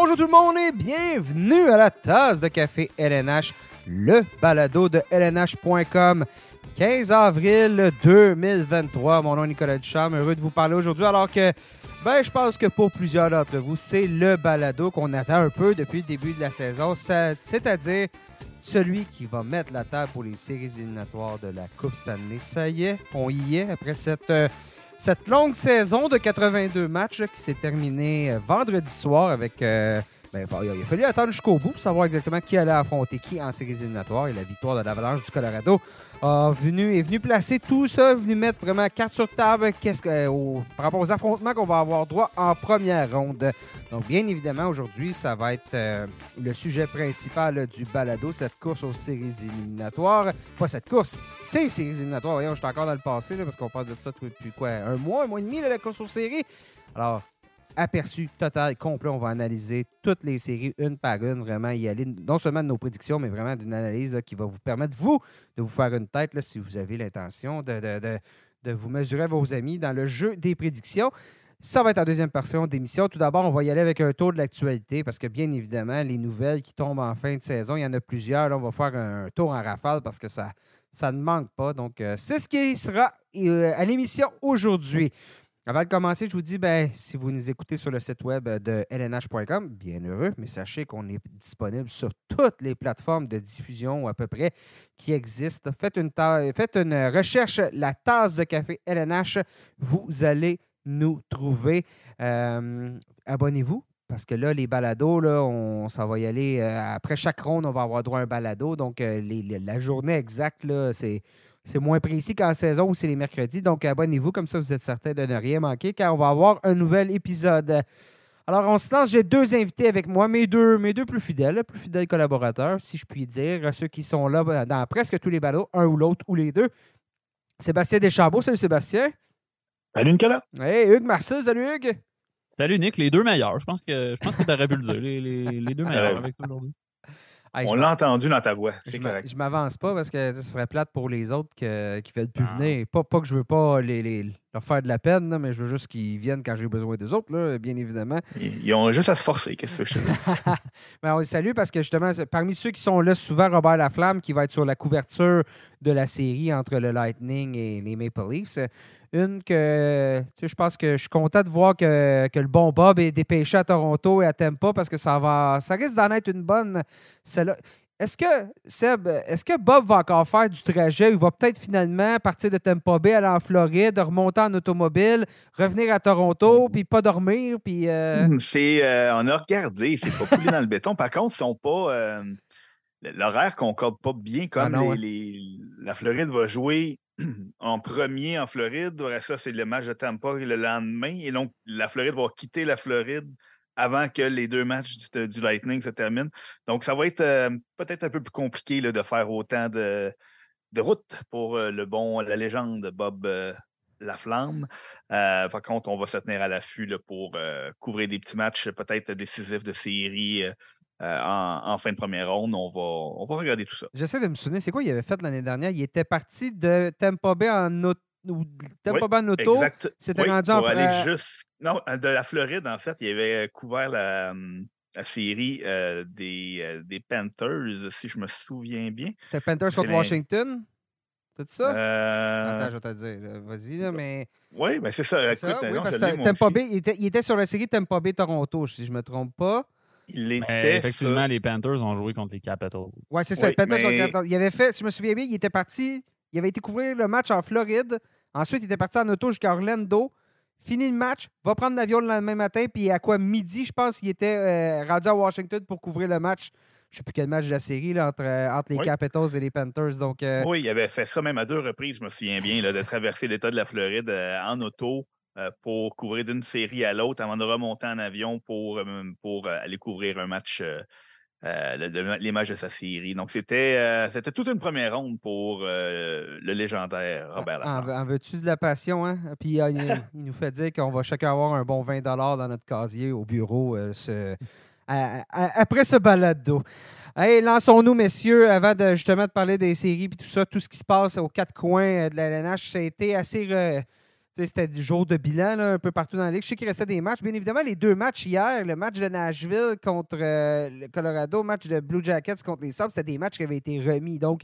Bonjour tout le monde et bienvenue à la tasse de café LNH, le balado de LNH.com. 15 avril 2023. Mon nom est Nicolas Duchamp. Heureux de vous parler aujourd'hui alors que, ben, je pense que pour plusieurs d'entre vous, c'est le balado qu'on attend un peu depuis le début de la saison, c'est-à-dire celui qui va mettre la table pour les séries éliminatoires de la Coupe Stanley. Ça y est, on y est après cette, euh, cette longue saison de 82 matchs qui s'est terminée euh, vendredi soir avec. euh, ben, il a fallu attendre jusqu'au bout pour savoir exactement qui allait affronter qui en séries éliminatoires. Et la victoire de l'Avalanche du Colorado a venu, est venu placer tout ça, venu mettre vraiment carte sur table euh, par rapport aux affrontements qu'on va avoir droit en première ronde. Donc, bien évidemment, aujourd'hui, ça va être euh, le sujet principal du balado, cette course aux séries éliminatoires. Pas cette course, ces séries éliminatoires. Voyons, je suis encore dans le passé là, parce qu'on parle de ça depuis quoi? Un mois, un mois et demi, la course aux séries. Alors, aperçu total, complet. On va analyser toutes les séries une par une, vraiment y aller, non seulement de nos prédictions, mais vraiment d'une analyse qui va vous permettre, vous, de vous faire une tête si vous avez l'intention de, de- de- de vous mesurer à vos amis dans le jeu des prédictions. Ça va être en deuxième portion d'émission. Tout d'abord, on va y aller avec un tour de l'actualité parce que, bien évidemment, les nouvelles qui tombent en fin de saison, il y en a plusieurs. Là, on va faire un tour en rafale parce que ça, ça ne manque pas. Donc, euh, c'est ce qui sera euh, à l'émission aujourd'hui. Avant de commencer, je vous dis, ben, si vous nous écoutez sur le site web de lnh.com, bien heureux, mais sachez qu'on est disponible sur toutes les plateformes de diffusion à peu près qui existent. Faites une, ta- faites une recherche, la tasse de café LNH, vous allez nous trouver. Euh, Abonnez-vous. Parce que là, les balados, là, on, ça va y aller. euh, après chaque ronde, on va avoir droit à un balado. Donc, euh, la journée exacte, c'est, c'est moins précis qu'en saison où c'est les mercredis. Donc, abonnez-vous, comme ça, vous êtes certain de ne rien manquer, car on va avoir un nouvel épisode. Alors, on se lance. J'ai deux invités avec moi, mes deux, mes deux plus fidèles, plus fidèles collaborateurs, si je puis dire, ceux qui sont là ben, dans presque tous les ballots, un ou l'autre, ou les deux. Sébastien Deschambault. Salut, Sébastien. Salut Nicolas. Hey, Hugues Marcel. Salut, Hugues. Salut Nick, les deux meilleurs. Je pense que je pense que tu aurais pu le dire. Les, les- les deux meilleurs avec toi aujourd'hui. Hey, On l'a entendu dans ta voix, Je c'est correct. Je m'avance pas parce que ce serait plate pour les autres que- qui veulent plus Ah. venir. Pas, pas que je veux pas les, les- leur faire de la peine, là, mais je veux juste qu'ils viennent quand j'ai besoin des autres, là, bien évidemment. Ils, ils ont juste à se forcer, qu'est-ce que je te dis? Mais on les salue parce que justement, parmi ceux qui sont là, souvent Robert Laflamme qui va être sur la couverture de la série entre le Lightning et les Maple Leafs. Une que, tu sais, je pense que je suis content de voir que, que le bon Bob est dépêché à Toronto et à Tampa parce que ça va, ça risque d'en être une bonne. celle-là. Est-ce que, Seb, est-ce que Bob va encore faire du trajet? Il va peut-être finalement partir de Tampa Bay, aller en Floride, remonter en automobile, revenir à Toronto, puis pas dormir, puis... euh, Hum, C'est, euh, on a regardé, c'est pas coulé dans le béton. Par contre, ils sont pas. euh, L'horaire concorde pas bien comme Ah non, les, hein. les- la Floride va jouer en premier en Floride. Après ça, c'est le match de Tampa le lendemain. Et donc, la Floride va quitter la Floride avant que les deux matchs du, Lightning se terminent. Donc, ça va être euh, peut-être un peu plus compliqué de faire autant de, de route pour euh, le bon, la légende Bob euh, Laflamme. Par contre, on va se tenir à l'affût pour couvrir des petits matchs peut-être décisifs de série euh, en, en fin de première ronde. On va, on va regarder tout ça. J'essaie de me souvenir, c'est quoi il avait fait l'année dernière? Il était parti de Tampa Bay en auto. ou Tampa Oui, Bay en auto. Exact. c'était Oui, rendu pour aller juste. Non, de la Floride, en fait, il avait couvert la, la série euh, des, euh, des Panthers, si je me souviens bien. C'était Panthers contre Washington? C'est ça? Euh, Attends, je vais te dire. Vas-y, là, mais. oui, mais c'est ça. c'est Écoute, ça? euh, Oui, non, parce que Tampa. Bay, il était, il était sur la série Tampa Bay-Toronto, si je ne me trompe pas. Il Mais était. effectivement, ça. les Panthers ont joué contre les Capitals. Ouais, c'est ça. Oui, Panthers contre mais- Capitals. Il avait fait, si je me souviens bien, il était parti. Il avait été couvrir le match en Floride. Ensuite, il était parti en auto jusqu'à Orlando. Fini le match, va prendre l'avion le lendemain matin, puis à quoi midi, je pense, il était euh, rendu à Washington pour couvrir le match. Je ne sais plus quel match de la série là, entre, euh, entre les Oui. Capitals et les Panthers. Donc, euh, Oui, il avait fait ça même à deux reprises, je me souviens bien, là, de traverser l'État de la Floride euh, en auto pour couvrir d'une série à l'autre avant de remonter en avion pour, euh, pour euh, aller couvrir un match, euh, euh, le- le- les matchs de sa série. Donc, c'était euh, c'était toute une première ronde pour euh, le légendaire Robert en, Lafleur. en veux-tu de la passion? Hein? Puis euh, il, il nous fait dire qu'on va chacun avoir un bon 20 dans notre casier au bureau euh, ce- à- à- après ce balado. Hey, lançons-nous, messieurs, avant de justement de parler des séries et tout ça, tout ce qui se passe aux quatre coins euh, de la LNH, ça a été assez. re- c'était du jour de bilan là, un peu partout dans la ligue. Je sais qu'il restait des matchs. Bien évidemment, les deux matchs hier, le match de Nashville contre euh, le Colorado, le match de Blue Jackets contre les Sabres, c'était des matchs qui avaient été remis. Donc,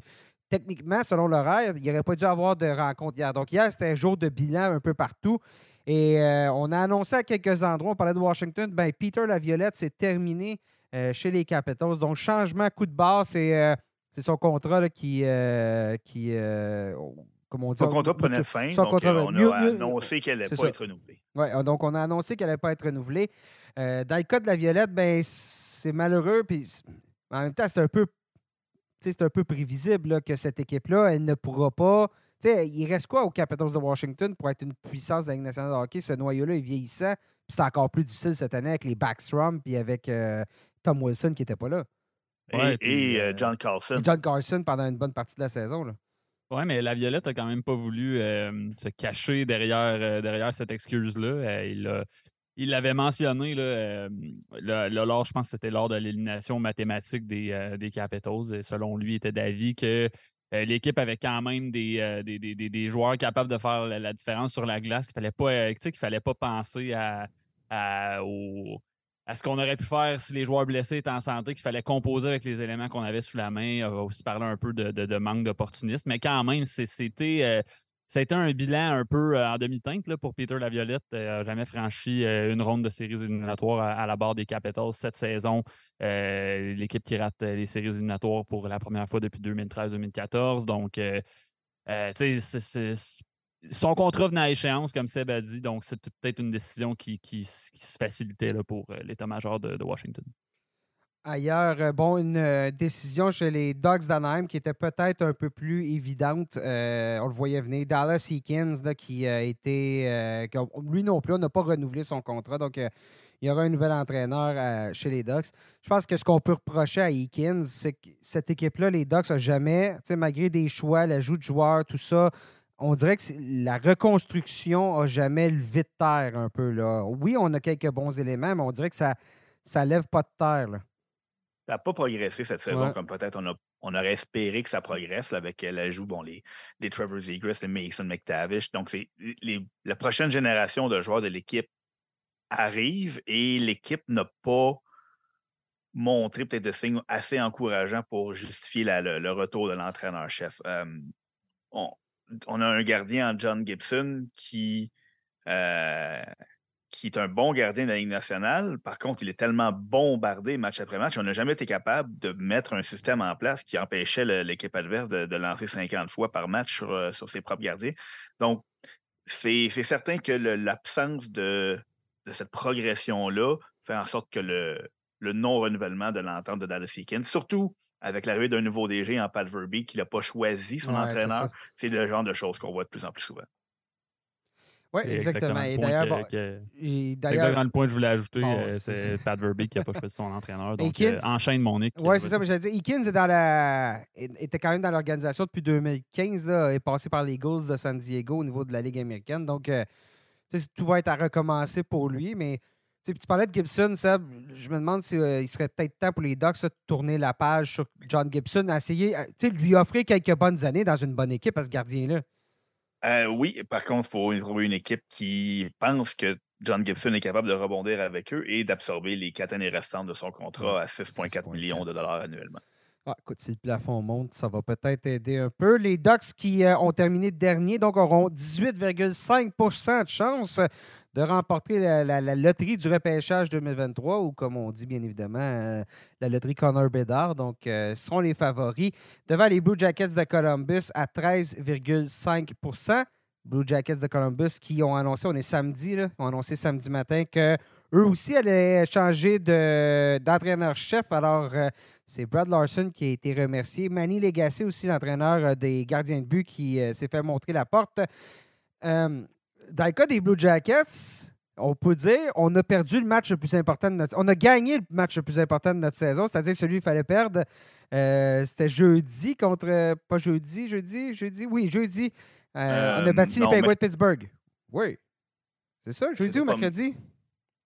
techniquement, selon l'horaire, il n'y aurait pas dû avoir de rencontre hier. Donc, hier, c'était un jour de bilan un peu partout. Et euh, on a annoncé à quelques endroits, on parlait de Washington, ben Peter Laviolette, c'est terminé euh, chez les Capitals. Donc, changement, coup de barre, c'est son contrat qui, qui son contrat prenait fin, donc euh, on a annoncé qu'elle n'allait pas être renouvelée. Oui, donc on a annoncé qu'elle n'allait pas être renouvelée. Euh, dans le cas de la Violette, ben, c'est malheureux, puis en même temps, c'est un peu c'est un peu prévisible que cette équipe-là, elle ne pourra pas. il reste quoi aux Capitals de Washington pour être une puissance de la Ligue nationale de hockey? Ce noyau-là est vieillissant. Puis c'est encore plus difficile cette année avec les Backstrom puis avec euh, Tom Wilson qui n'était pas là. Et, John Carlson. John Carlson pendant une bonne partie de la saison. Là. Oui, mais la Violette a quand même pas voulu se cacher derrière, euh, derrière cette excuse-là. Euh, il l'avait mentionné là, lors, je pense que c'était lors de l'élimination mathématique des, euh, des Capitals. Et selon lui, il était d'avis que l'équipe avait quand même des, des, joueurs capables de faire la, différence sur la glace, qu'il ne fallait, pas, fallait pas penser à, à, à ce qu'on aurait pu faire si les joueurs blessés étaient en santé, qu'il fallait composer avec les éléments qu'on avait sous la main. On va aussi parler un peu de, manque d'opportunisme. Mais quand même, c'était. Euh, c'était un bilan un peu euh, en demi-teinte pour Peter Laviolette. Il n'a jamais franchi euh, une ronde de séries éliminatoires à, la barre des Capitals cette saison. L'équipe qui rate les séries éliminatoires pour la première fois depuis 2013-2014. Donc, tu sais, c'est son contrat venait à échéance, comme Seb a dit, donc c'est peut-être une décision qui, se facilitait là, pour euh, l'état-major de, Washington. Ailleurs, euh, bon, une euh, décision chez les Dogs d'Anaheim qui était peut-être un peu plus évidente. on le voyait venir. Dallas Eakins, qui a été. lui non plus, n'a pas renouvelé son contrat. Donc, il y aura un nouvel entraîneur chez les Ducks. Je pense que ce qu'on peut reprocher à Eakins, c'est que cette équipe-là, les Ducks, n'ont jamais, malgré des choix, l'ajout de joueurs, tout ça, on dirait que la reconstruction n'a jamais levé de terre un peu. Là. Oui, on a quelques bons éléments, mais on dirait que ça ne lève pas de terre. Ça n'a pas progressé cette saison comme peut-être on, on aurait espéré que ça progresse avec l'ajout, bon, les, les Trevor Zegras, les Mason McTavish. Donc, c'est la prochaine génération de joueurs de l'équipe arrive et l'équipe n'a pas montré peut-être de signes assez encourageants pour justifier le, retour de l'entraîneur-chef. Euh, on a un gardien en John Gibson qui, euh, qui est un bon gardien de la Ligue nationale. Par contre, il est tellement bombardé match après match, on n'a jamais été capable de mettre un système en place qui empêchait l'équipe adverse de, lancer 50 fois par match sur, euh, sur ses propres gardiens. Donc, c'est certain que l'absence de, cette progression-là fait en sorte que le, le non-renouvellement de l'entente de Dallas Eakins, surtout avec l'arrivée d'un nouveau DG en Pat Verby qui n'a pas choisi son entraîneur. C'est le genre de choses qu'on voit de plus en plus souvent. Oui, exactement. Et d'ailleurs, exactement le point que je voulais ajouter. Euh, c'est Pat Verbeek qui n'a pas choisi son entraîneur. Donc, euh, enchaîne mon Nick. Oui, c'est ça. Mais j'allais dire, Eakins est dans la... était quand même dans l'organisation depuis 2015. Là, est passé par les Eagles de San Diego au niveau de la Ligue américaine. Donc, euh, tout va être à recommencer pour lui. Mais tu parlais de Gibson, Seb. Je me demande s'il euh, serait peut-être temps pour les Ducks de tourner la page sur John Gibson, essayer, de lui offrir quelques bonnes années dans une bonne équipe à ce gardien-là. Euh, oui, par contre, il faut trouver une équipe qui pense que John Gibson est capable de rebondir avec eux et d'absorber les quatre années restantes de son contrat à 6,4 millions de dollars annuellement. Ah, écoute, si le plafond monte, ça va peut-être aider un peu. Les Ducks qui euh, ont terminé dernier, donc auront 18,5% de chance de remporter la, loterie du repêchage 2023, ou comme on dit bien évidemment, euh, la loterie Connor Bedard. Donc, euh, sont les favoris devant les Blue Jackets de Columbus à 13,5% Blue Jackets de Columbus qui ont annoncé, on est samedi, là, ont annoncé samedi matin que eux aussi allaient changer d'entraîneur-chef. Alors, euh, c'est Brad Larson qui a été remercié. Manny Legacy aussi, l'entraîneur des gardiens de but qui s'est fait montrer la porte dans le cas des Blue Jackets, on peut dire on a perdu le match le plus important de notre On a gagné le match le plus important de notre saison, c'est-à-dire celui qu'il fallait perdre. Euh, c'était jeudi contre. Pas jeudi, jeudi, jeudi. Oui, jeudi. Euh, on a battu les Penguins de Pittsburgh. Oui. C'est ça, jeudi ou mercredi?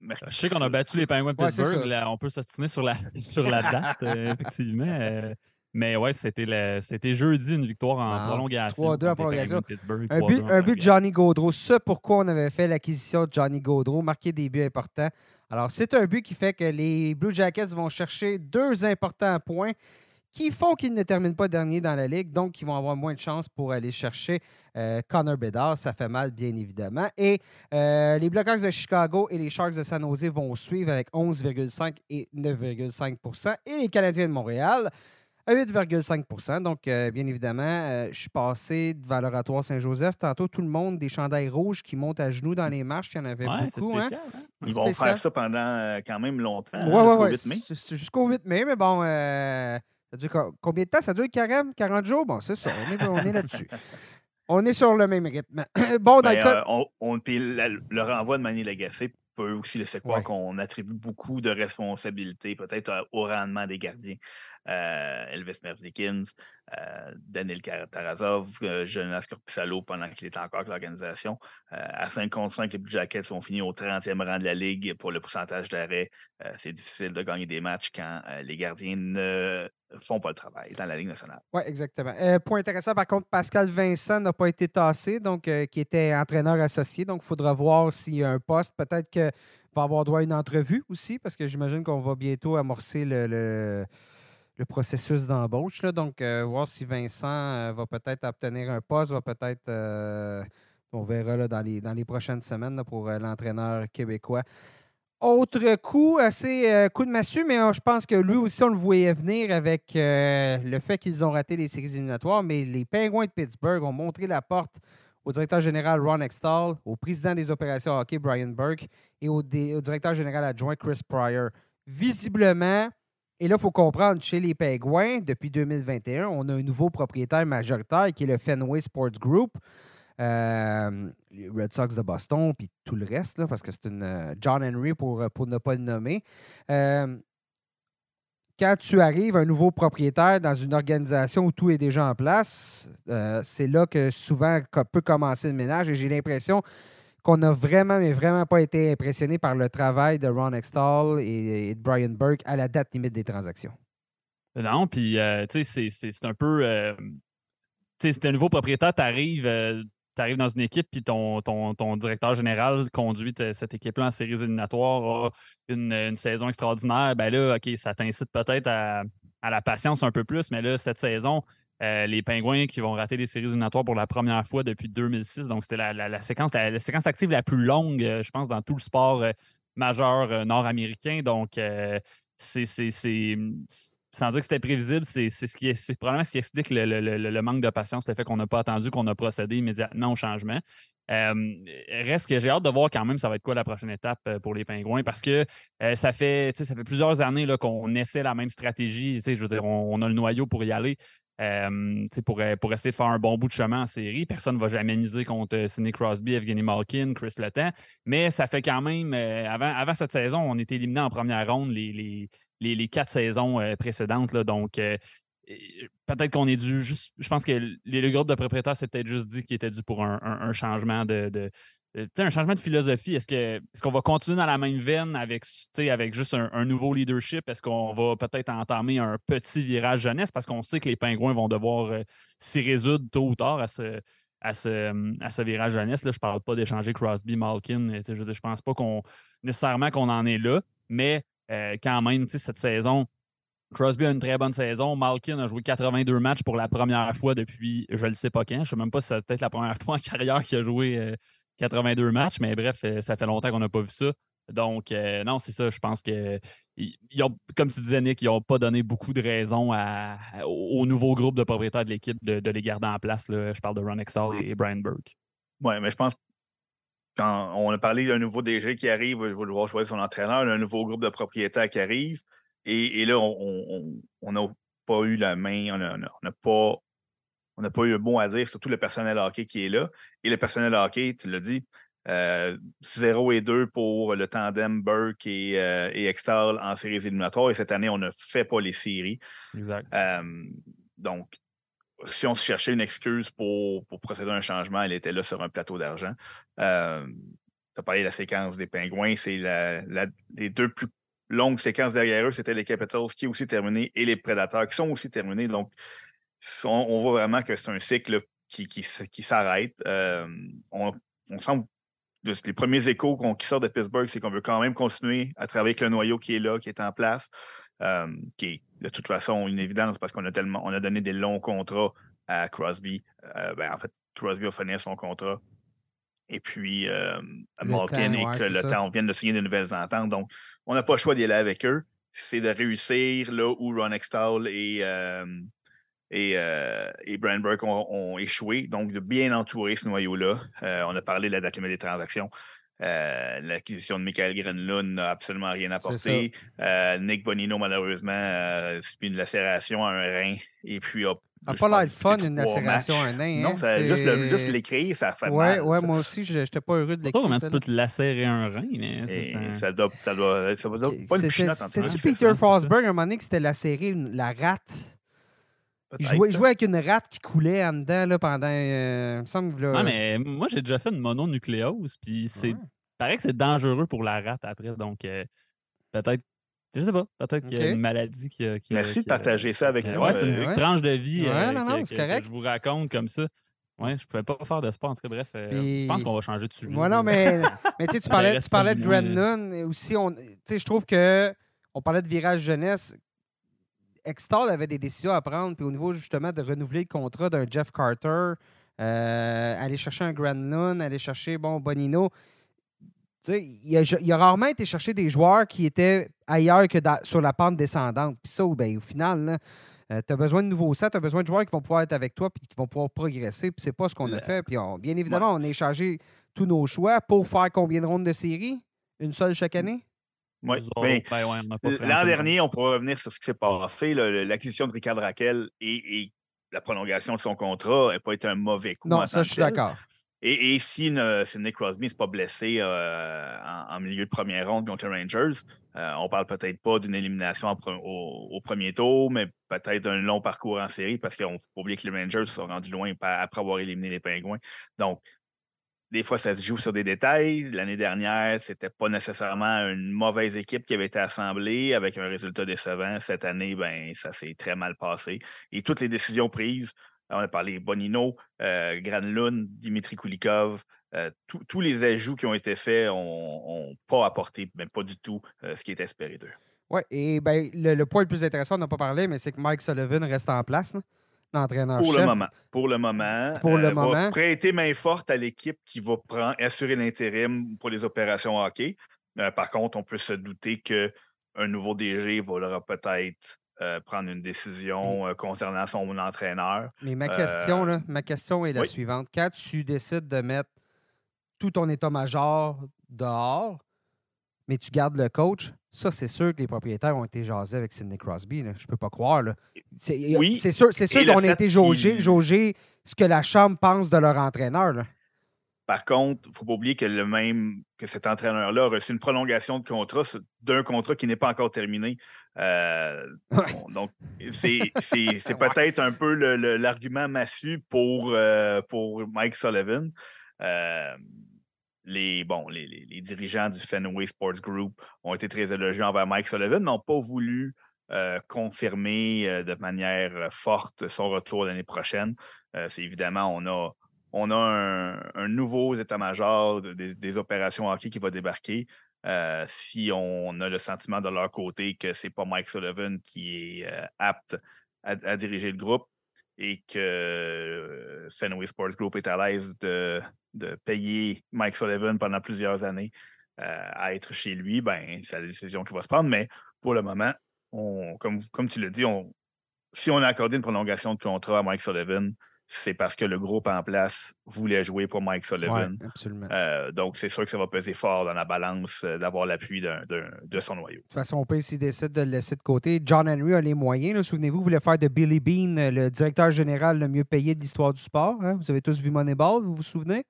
Je sais qu'on a battu les Penguins de Pittsburgh. on peut s'ostiner sur la, sur la date, euh, effectivement. Mais ouais, c'était, c'était jeudi une victoire en prolongation. 3-2 en prolongation. Un but, un but de Johnny Gaudreau. Ce pourquoi on avait fait l'acquisition de Johnny Gaudreau, marquer des buts importants. Alors, c'est un but qui fait que les Blue Jackets vont chercher deux importants points qui font qu'ils ne terminent pas dernier dans la ligue, donc ils vont avoir moins de chances pour aller chercher euh, Connor Bedard. Ça fait mal, bien évidemment. Et euh, les Blackhawks de Chicago et les Sharks de San Jose vont suivre avec 11,5 et 9,5% Et les Canadiens de Montréal à 8,5% Donc, euh, bien évidemment, je suis passé de Valoratoire Saint-Joseph. Tantôt, tout le monde, des chandails rouges qui montent à genoux dans les marches. Il y en avait beaucoup. Hein. Spécial, hein? Ils vont faire ça pendant quand même longtemps, ouais, jusqu'au 8 mai. Jusqu'au 8 mai, mais bon, ça dure combien de temps? Ça dure 40, 40 jours? Bon, c'est ça. On est, on est là-dessus. on est sur le même rythme. bon, ben, euh, on, on, le renvoi de Manny Lagacé peut aussi laisser croire qu'on attribue beaucoup de responsabilités, peut-être euh, au rendement des gardiens. Euh, Elvis Merzlikins, euh, Daniel Tarazov, Jonas Corpusalo pendant qu'il était encore avec l'organisation. à 5 contre 5, les Blue Jackets sont finis au 30e rang de la Ligue pour le pourcentage d'arrêt. c'est difficile de gagner des matchs quand les gardiens ne font pas le travail dans la Ligue nationale. Oui, exactement. point intéressant, par contre, Pascal Vincent n'a pas été tassé, donc qui était entraîneur associé. Donc, il faudra voir s'il y a un poste. Peut-être qu'il va avoir droit à une entrevue aussi, parce que j'imagine qu'on va bientôt amorcer le, processus d'embauche. Donc, voir si Vincent va peut-être obtenir un poste, va peut-être. on verra là, dans, les, dans les prochaines semaines pour l'entraîneur québécois. Autre coup, assez euh, coup de massue, mais euh, je pense que lui aussi, on le voyait venir avec euh, le fait qu'ils ont raté les séries éliminatoires. Mais les Penguins de Pittsburgh ont montré la porte au directeur général Ron Extall, au président des opérations hockey Brian Burke et au, directeur général adjoint Chris Pryor. Visiblement, et là, il faut comprendre, chez les Penguins, depuis 2021, on a un nouveau propriétaire majoritaire qui est le Fenway Sports Group. Euh, les Red Sox de Boston, puis tout le reste, parce que c'est une euh, John Henry pour, euh, pour ne pas le nommer. quand tu arrives, un nouveau propriétaire dans une organisation où tout est déjà en place, c'est là que souvent peut commencer le ménage. Et j'ai l'impression qu'on n'a vraiment, mais vraiment pas été impressionné par le travail de Ron Extall et, de Brian Burke à la date limite des transactions. Non, puis, tu sais, c'est un peu. tu sais, c'est un nouveau propriétaire, tu arrives arrives dans une équipe puis ton, ton, directeur général conduit cette équipe-là en séries éliminatoires, a une, saison extraordinaire, ben là, OK, ça t'incite peut-être à, la patience un peu plus, mais là, cette saison, euh, les Pingouins qui vont rater des séries éliminatoires pour la première fois depuis 2006. Donc, c'était la, séquence, la, séquence active la plus longue, euh, je pense, dans tout le sport euh, majeur nord-américain. Donc, c'est sans dire que c'était prévisible, c'est ce qui est, probablement ce qui explique le, manque de patience, le fait qu'on n'a pas attendu, qu'on a procédé immédiatement au changement. reste que j'ai hâte de voir quand même ça va être quoi la prochaine étape pour les pingouins parce que ça fait plusieurs années qu'on essaie la même stratégie. On, a le noyau pour y aller. Pour, pour essayer de faire un bon bout de chemin en série. Personne ne va jamais miser contre euh, Sidney Crosby, Evgeny Malkin, Chris Letang. Mais ça fait quand même, avant, avant cette saison, on était éliminé en première ronde les, les, quatre saisons euh, précédentes. Là, donc, euh, peut-être qu'on est dû juste. Je pense que le groupe de propriétaires s'est peut-être juste dit qu'il était dû pour un, changement de, un changement de philosophie. Est-ce que est qu'on va continuer dans la même veine avec, avec juste un, nouveau leadership? Est-ce qu'on va peut-être entamer un petit virage jeunesse? Parce qu'on sait que les pingouins vont devoir euh, s'y résoudre tôt ou tard à ce, à ce, à ce virage jeunesse. Là, je ne parle pas d'échanger Crosby, Malkin. Je ne pense pas nécessairement qu'on en est là, mais euh, quand même, cette saison, Crosby a une très bonne saison. Malkin a joué 82 matchs pour la première fois depuis je ne sais pas quand. Je ne sais même pas si c'est peut-être la première fois en carrière qu'il a joué 82 euh, matchs, mais bref, euh, ça fait longtemps qu'on n'a pas vu ça. Donc, non, c'est ça. Je pense que, comme tu disais, Nick, ils n'ont pas donné beaucoup de raisons au, nouveau groupe de propriétaires de l'équipe de, les garder en place. Je parle de Ron Exall et, Brian Burke. Oui, mais je pense quand on a parlé d'un nouveau DG qui arrive, il va devoir choisir son entraîneur, un nouveau groupe de propriétaires qui arrive. Et, là, on n'a pas eu la main, on n'a pas, on pas eu un bon à dire sur tout le personnel hockey qui est là. Et le personnel hockey, tu l'as dit, 0 euh, et 2 pour le tandem Burke et, euh, et Extal en séries éliminatoires. Et cette année, on ne fait pas les séries. Exact. donc, si on se cherchait une excuse pour, procéder à un changement, elle était là sur un plateau d'argent. Euh, tu as parlé de la séquence des pingouins, c'est les deux plus longue séquence derrière eux, c'était les Capitals qui est aussi terminé et les Prédateurs qui sont aussi terminés. Donc, on, voit vraiment que c'est un cycle qui, qui, s'arrête. Euh, on, on semble les premiers échos qui sortent de Pittsburgh, c'est qu'on veut quand même continuer à travailler avec le noyau qui est là, qui est en place, euh, qui est de toute façon une évidence parce qu'on a tellement on a donné des longs contrats à Crosby. Euh, ben, en fait, Crosby a fini son contrat. Et puis Malkin et que le temps, on vient de signer de nouvelles ententes. Donc, on n'a pas le choix d'y aller avec eux. C'est de réussir là où Ron Extall et, et, euh, et Brandberg ont, échoué. Donc, de bien entourer ce noyau-là. Euh, on a parlé de la date des transactions. Euh, l'acquisition de Michael Grenlund n'a absolument rien apporté. Nick Bonino, malheureusement, a subi une lacération à un rein. Et puis, a n'a pas l'air fun, une lacération à un rein. Non, hein, juste, juste l'écrire, ça fait ouais, mal. Ouais, moi aussi, je n'étais pas heureux de l'écrire. Comment tu peux te lacérer un rein, mais ça... ça... doit, ça doit, ça doit pas une pichinote en C'était Peter Forsberg, un moment donné, que c'était lacéré la rate? Il jouait, avec une rate qui coulait en dedans là, pendant. Euh, me semble, là... mais moi, j'ai déjà fait une mononucléose, puis c'est. paraît que c'est dangereux pour la rate après. Donc, euh, peut-être. Je sais pas. Peut-être qu'il y a une maladie qui a. Merci de partager ça avec nous. Ouais, c'est une petite tranche de vie ouais, non, non, que, que, je vous raconte comme ça. Ouais, je pouvais pas faire de sport. En tout cas, bref, euh, je pense qu'on va changer de sujet. Moi, non, mais, mais tu parlais, tu parlais de Grennan. Aussi, on, je trouve que on parlait de virage jeunesse. Extall avait des décisions à prendre, puis au niveau justement de renouveler le contrat d'un Jeff Carter, euh, aller chercher un Granlund, aller chercher bon Bonino. Il a, il a, rarement été chercher des joueurs qui étaient ailleurs que sur la pente descendante. Puis ça, ben, au final, euh, tu as besoin de nouveaux sets, tu as besoin de joueurs qui vont pouvoir être avec toi et qui vont pouvoir progresser. Puis c'est pas ce qu'on a fait. Puis bien évidemment, on a échangé tous nos choix pour faire combien de rondes de série? Une seule chaque année? Oui. Ben, l'an dernier, on pourra revenir sur ce qui s'est passé. L'acquisition de Ricard Raquel et, la prolongation de son contrat n'a pas été un mauvais coup. Non, ça, je suis d'accord. Et, si, Nick Crosby ne s'est pas blessé euh, en, milieu de première ronde contre les Rangers, euh, on parle peut-être pas d'une élimination au, premier tour, mais peut-être d'un long parcours en série parce qu'on ne faut pas oublier que les Rangers sont rendus loin après avoir éliminé les Pingouins. Donc, des fois, ça se joue sur des détails. L'année dernière, c'était pas nécessairement une mauvaise équipe qui avait été assemblée avec un résultat décevant. Cette année, ben, ça s'est très mal passé. Et toutes les décisions prises, on a parlé Bonino, euh, Granlund, Dimitri Kulikov, euh, tous les ajouts qui ont été faits n'ont pas apporté, même pas du tout, euh, ce qui était espéré d'eux. Oui, et ben, le, point le plus intéressant, on n'a pas parlé, mais c'est que Mike Sullivan reste en place Pour le moment. Pour le moment. Pour le euh, moment. Va prêter main forte à l'équipe qui va prendre, assurer l'intérim pour les opérations hockey. Euh, par contre, on peut se douter qu'un nouveau DG va peut-être euh, prendre une décision concernant son entraîneur. Mais ma question, là, ma question est la suivante. Quand tu décides de mettre tout ton état-major dehors, mais tu gardes le coach, ça, c'est sûr que les propriétaires ont été jasés avec Sidney Crosby. Là. Je peux pas croire. C'est, oui. C'est sûr, c'est sûr qu'on a été jaugé, ce que la Chambre pense de leur entraîneur. Par contre, il ne faut pas oublier que le même que cet entraîneur-là a reçu une prolongation de contrat d'un contrat qui n'est pas encore terminé. Euh, donc, c'est, peut-être un peu l'argument massu pour, euh, pour Mike Sullivan. Euh, les, bon, les, dirigeants du Fenway Sports Group ont été très élogieux envers Mike Sullivan, n'ont pas voulu euh, confirmer euh, de manière euh, forte son retour l'année prochaine. c'est évidemment, on a, on a un, nouveau état-major des, opérations hockey qui va débarquer. si on a le sentiment de leur côté que ce n'est pas Mike Sullivan qui est apte à, diriger le groupe, et que Fenway Sports Group est à l'aise de, de payer Mike Sullivan pendant plusieurs années euh, à être chez lui, ben, c'est la décision qui va se prendre. Mais pour le moment, comme, tu dit, on, si on a accordé une prolongation de contrat à Mike Sullivan, c'est parce que le groupe en place voulait jouer pour Mike Sullivan. Euh, donc, c'est sûr que ça va peser fort dans la balance euh, d'avoir l'appui de son noyau. De toute façon, on peut s'il décide de le laisser de côté. John Henry a les moyens. Souvenez-vous, vous voulez faire de Billy Bean le directeur général le mieux payé de l'histoire du sport. Hein? Vous avez tous vu Moneyball, vous vous souvenez?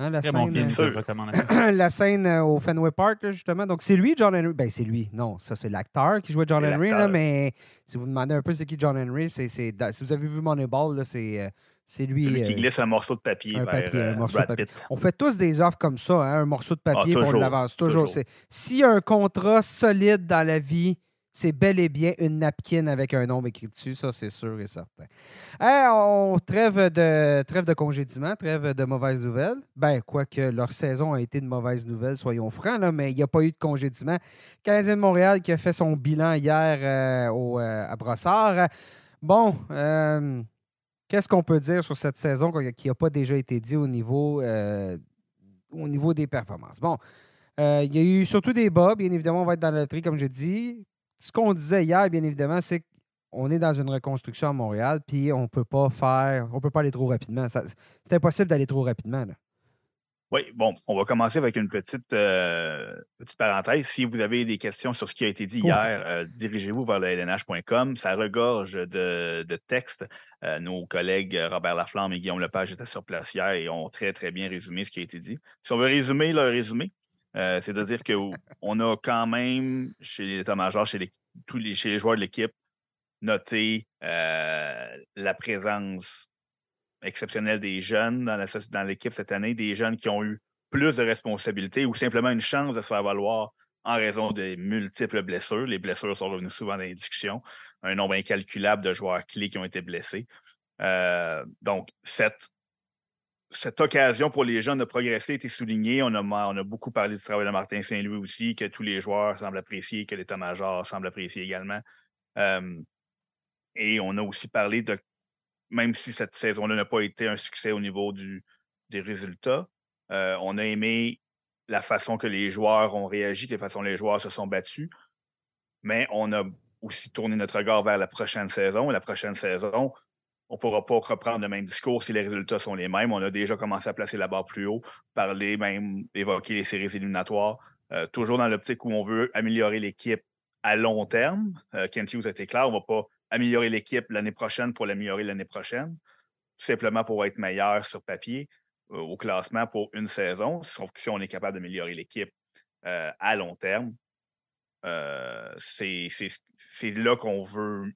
Hein, la, scène, euh, la scène au Fenway Park, justement. Donc, c'est lui, John Henry. Ben, c'est lui. Non, ça, c'est l'acteur qui jouait John Henry. Là, mais si vous demandez un peu c'est qui John Henry, c'est, si vous avez vu Moneyball, c'est C'est lui. Celui qui euh, glisse un morceau de papier un vers papier, un euh, morceau de papier. Pitt. On fait tous des offres comme ça, hein, un morceau de papier, Ah, pour toujours, l'avance. Toujours. toujours. C'est- S'il y a un contrat solide dans la vie, c'est bel et bien une napkin avec un nom écrit dessus, ça c'est sûr et certain. On trêve de trêve de congédiement, trêve de mauvaises nouvelles. Ben, quoique leur saison a été de mauvaises nouvelles, soyons francs, là, mais il n'y a pas eu de congédiement. Canadien de Montréal qui a fait son bilan hier euh, au, euh, à Brossard. Bon, euh, qu'est-ce qu'on peut dire sur cette saison qui n'a pas déjà été dit au niveau, au niveau des performances? Bon, il y a eu surtout des bas, bien évidemment, on va être dans la loterie, comme j'ai dit. Ce qu'on disait hier, bien évidemment, c'est qu'on est dans une reconstruction à Montréal, puis on peut pas faire, on peut pas aller trop rapidement. C'est impossible d'aller trop rapidement. là. Oui, bon, on va commencer avec une petite, euh, petite parenthèse. Si vous avez des questions sur ce qui a été dit hier, euh, dirigez-vous vers le lnh.com. Ça regorge de, de textes. Euh, nos collègues Robert Laflamme et Guillaume Lepage étaient sur place hier et ont très, très bien résumé ce qui a été dit. Si on veut résumer le résumé, euh, c'est de dire qu'on a quand même, chez l'état-major, chez les, tous les, chez les joueurs de l'équipe, noté euh, la présence exceptionnelle des jeunes dans l'équipe cette année, des jeunes qui ont eu plus de responsabilités ou simplement une chance de se faire valoir en raison de multiples blessures. Les blessures sont revenues souvent dans les discussions. Un nombre incalculable de joueurs clés qui ont été blessés. Euh, donc, cette, cette occasion pour les jeunes de progresser a été soulignée. On a, beaucoup parlé du travail de Martin Saint-Louis aussi, que tous les joueurs semblent apprécier, que l'état-major semble apprécier également. Euh, et on a aussi parlé de, même si cette saison-là n'a pas été un succès au niveau des résultats, euh, on a aimé la façon que les joueurs ont réagi, la façon que les joueurs se sont battus, mais on a aussi tourné notre regard vers la prochaine saison. La prochaine saison, on ne pourra pas reprendre le même discours si les résultats sont les mêmes. On a déjà commencé à placer la barre plus haut, parler même, évoquer les séries éliminatoires, euh, toujours dans l'optique où on veut améliorer l'équipe à long terme. Euh, Kent Hughes a été clair, on ne va pas améliorer l'équipe l'année prochaine pour l'améliorer l'année prochaine, simplement pour être meilleur sur papier euh, au classement pour une saison. Sauf si on est capable d'améliorer l'équipe euh, à long terme, c'est là qu'on veut,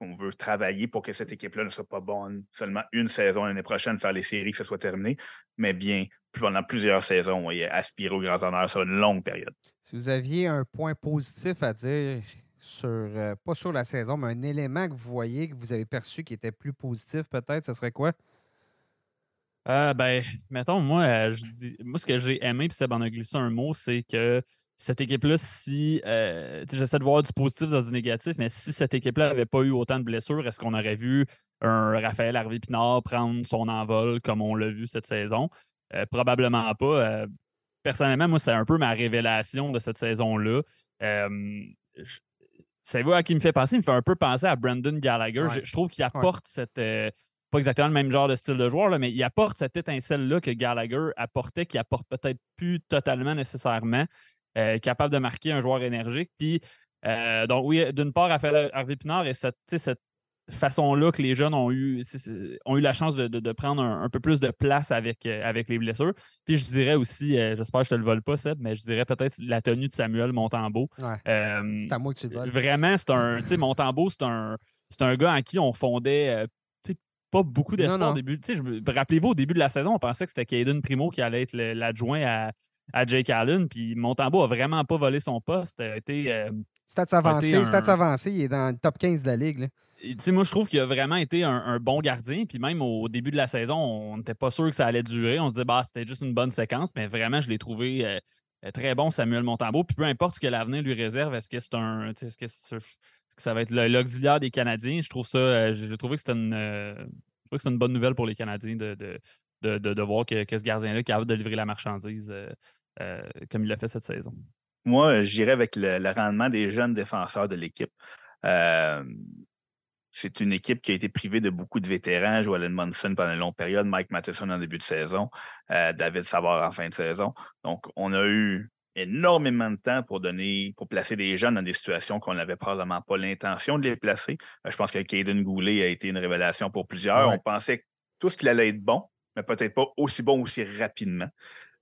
qu'on veut travailler pour que cette équipe-là ne soit pas bonne seulement une saison l'année prochaine, faire les séries, que ce soit terminé, mais bien pendant plusieurs saisons et aspirer aux grands honneurs sur une longue période. Si vous aviez un point positif à dire sur, euh, pas sur la saison, mais un élément que vous voyez, que vous avez perçu qui était plus positif, peut-être, ce serait quoi? Euh, ben, mettons, moi, euh, je dis, moi, ce que j'ai aimé, puis Seb en a glissé un mot, c'est que cette équipe-là, si. euh, J'essaie de voir du positif dans du négatif, mais si cette équipe-là n'avait pas eu autant de blessures, est-ce qu'on aurait vu un Raphaël Harvey-Pinard prendre son envol comme on l'a vu cette saison? Euh, probablement pas. Euh, personnellement, moi, c'est un peu ma révélation de cette saison-là. Je- savez-vous à qui me fait penser? Il me fait un peu penser à Brandon Gallagher. Ouais. Je, je trouve qu'il apporte cette. pas exactement le même genre de style de joueur, là, mais il apporte cette étincelle-là que Gallagher apportait, qui apporte peut-être plus totalement nécessairement, euh, capable de marquer un joueur énergique. Puis, euh, donc, oui, d'une part, Harvey Pinard et cette, cette façon-là que les jeunes ont eu, ont eu la chance de, de- de prendre un, un peu plus de place avec, euh, avec les blessures. Puis, je dirais aussi, euh, j'espère que je ne te le vole pas, Seb, mais je dirais peut-être la tenue de Samuel Montembeau. Ouais. Euh, C'est à moi que tu le voles. Vraiment, c'est un. Tu sais, Montembeau, c'est un, c'est un gars en qui on fondait euh, pas beaucoup d'espoir au début. Rappelez-vous, au début de la saison, on pensait que c'était Caden Primo qui allait être l'adjoint à, à Jake Allen. Puis Montembeau a vraiment pas volé son poste. A été, euh, Stats avancés, un- stats avancés, il est dans le top 15 de la ligue. là. et, moi, je trouve qu'il a vraiment été un, un bon gardien. Puis même au début de la saison, on n'était pas sûr que ça allait durer. On se disait, bah, c'était juste une bonne séquence. Mais vraiment, je l'ai trouvé euh, euh, très bon, Samuel Montembeau. Puis peu importe ce que l'avenir lui réserve, est-ce que c'est un. Est-ce que, ça va être le- l'auxiliaire des Canadiens? Je trouve ça. euh, J'ai trouvé que c'était une. euh, je que une bonne nouvelle pour les Canadiens de, de, de, de- de voir que, que ce gardien-là est capable de livrer la marchandise euh, euh, comme il l'a fait cette saison. Moi, j'irais avec le, le rendement des jeunes défenseurs de l'équipe. Euh, c'est une équipe qui a été privée de beaucoup de vétérans. Joel Munson pendant une longue période, Mike Matheson en début de saison, euh, David Savard en fin de saison. Donc, on a eu énormément de temps pour donner, pour placer des jeunes dans des situations qu'on n'avait probablement pas l'intention de les placer. Euh, je pense que Caden Goulet a été une révélation pour plusieurs. Ouais. On pensait tout ce qu'il allait être bon, mais peut-être pas aussi bon aussi rapidement.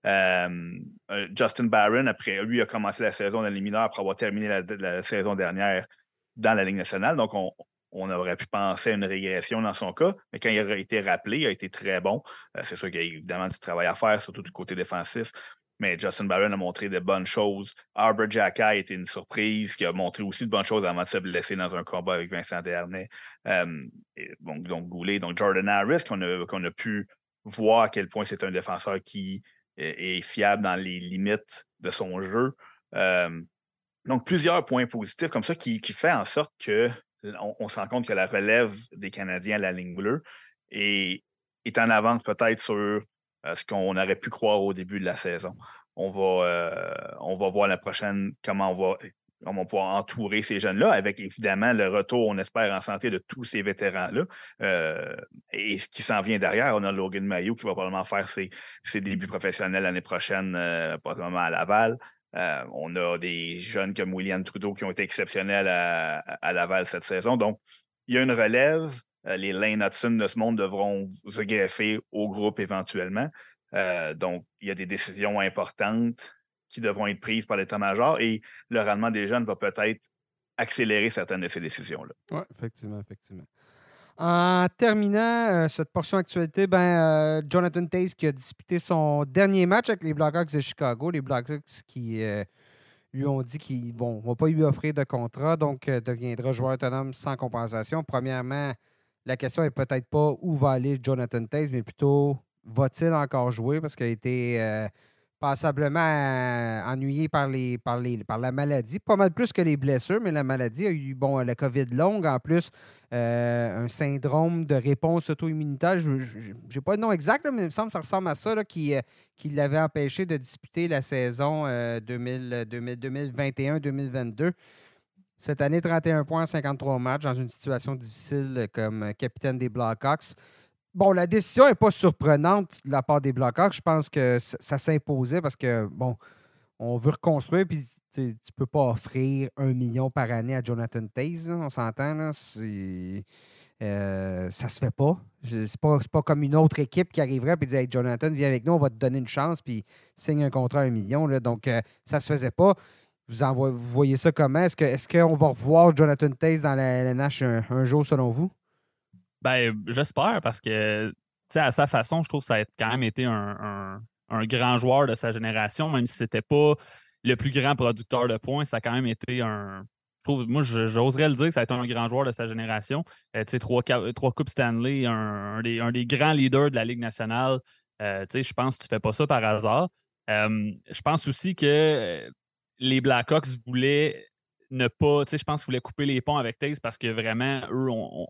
Euh, euh, Justin Barron, après, lui, a commencé la saison dans les après avoir terminé la, saison dernière dans la Ligue nationale. Donc, on, aurait pu penser à une régression dans son cas, mais quand il a été rappelé, il a été très bon. Euh, c'est sûr qu'il y a évidemment du travail à faire, surtout du côté défensif. Mais Justin Barron a montré de bonnes choses. Arbor Jacka a été une surprise, qui a montré aussi de bonnes choses avant de se blesser dans un combat avec Vincent Dernay. Donc, Goulet, donc Jordan Harris, qu'on a, a pu voir à quel point c'est un défenseur qui est, fiable dans les limites de son jeu. Euh, donc, plusieurs points positifs comme ça qui, qui fait en sorte que on, se rend compte que la relève des Canadiens à la ligne bleue est, est en avance peut-être sur euh, ce qu'on aurait pu croire au début de la saison. On va, euh, on va voir la prochaine comment on va, on va pouvoir entourer ces jeunes-là, avec évidemment le retour, on espère, en santé de tous ces vétérans-là. Euh, et ce qui s'en vient derrière, on a Logan Mayo qui va probablement faire ses, débuts professionnels l'année prochaine, probablement à Laval. Euh, on a des jeunes comme William Trudeau qui ont été exceptionnels à, Laval cette saison. Donc, il y a une relève. Euh, les Lane Hudson de ce monde devront se greffer au groupe éventuellement. Euh, donc, il y a des décisions importantes qui devront être prises par l'état-major et le rendement des jeunes va peut-être accélérer certaines de ces décisions-là. Oui, effectivement, effectivement. En terminant euh, cette portion actualité, ben, euh, Jonathan Taze qui a disputé son dernier match avec les Blackhawks de Chicago. Les Blackhawks qui euh, lui ont dit qu'ils ne vont, pas lui offrir de contrat, donc deviendra joueur autonome sans compensation. Premièrement, la question est peut-être pas où va aller Jonathan Taze, mais plutôt va-t-il encore jouer parce qu'il a été passablement euh, ennuyé par, les, par, les, par la maladie. Pas mal plus que les blessures, mais la maladie a eu bon, la COVID longue, en plus, euh, un syndrome de réponse auto-immunitaire. Je n'ai pas le nom exact, mais il me semble que ça ressemble à ça, là, qui, euh, qui l'avait empêché de disputer la saison 2021-2022. Cette année, 31 points, 53 matchs dans une situation difficile comme capitaine des Blackhawks. Bon, la décision n'est pas surprenante de la part des Blackhawks. Je pense que ça, s'imposait parce que, bon, on veut reconstruire, puis tu ne peux pas offrir un million par année à Jonathan Taze, on s'entend. Là, euh, ça se fait pas. C'est pas, pas comme une autre équipe qui arriverait et disait Jonathan, viens avec nous, on va te donner une chance, puis signe un contrat à un million. Donc, euh, ça se faisait pas. Vous, voyez ça comment? Est-ce qu'on va revoir Jonathan Taze dans la LNH un jour, selon vous? Ben, j'espère parce que, à sa façon, je trouve que ça a quand même été un, grand joueur de sa génération, même si c'était pas le plus grand producteur de points, ça a quand même été un. Je trouve, moi, j'oserais le dire que ça a été un grand joueur de sa génération. Euh, tu sais, trois, trois Coupes Stanley, un, des, grands leaders de la Ligue nationale. Euh, tu sais, je pense que tu fais pas ça par hasard. Euh, je pense aussi que les Blackhawks voulaient ne pas, tu sais, je pense qu'ils voulaient couper les ponts avec Taze parce que vraiment, eux, on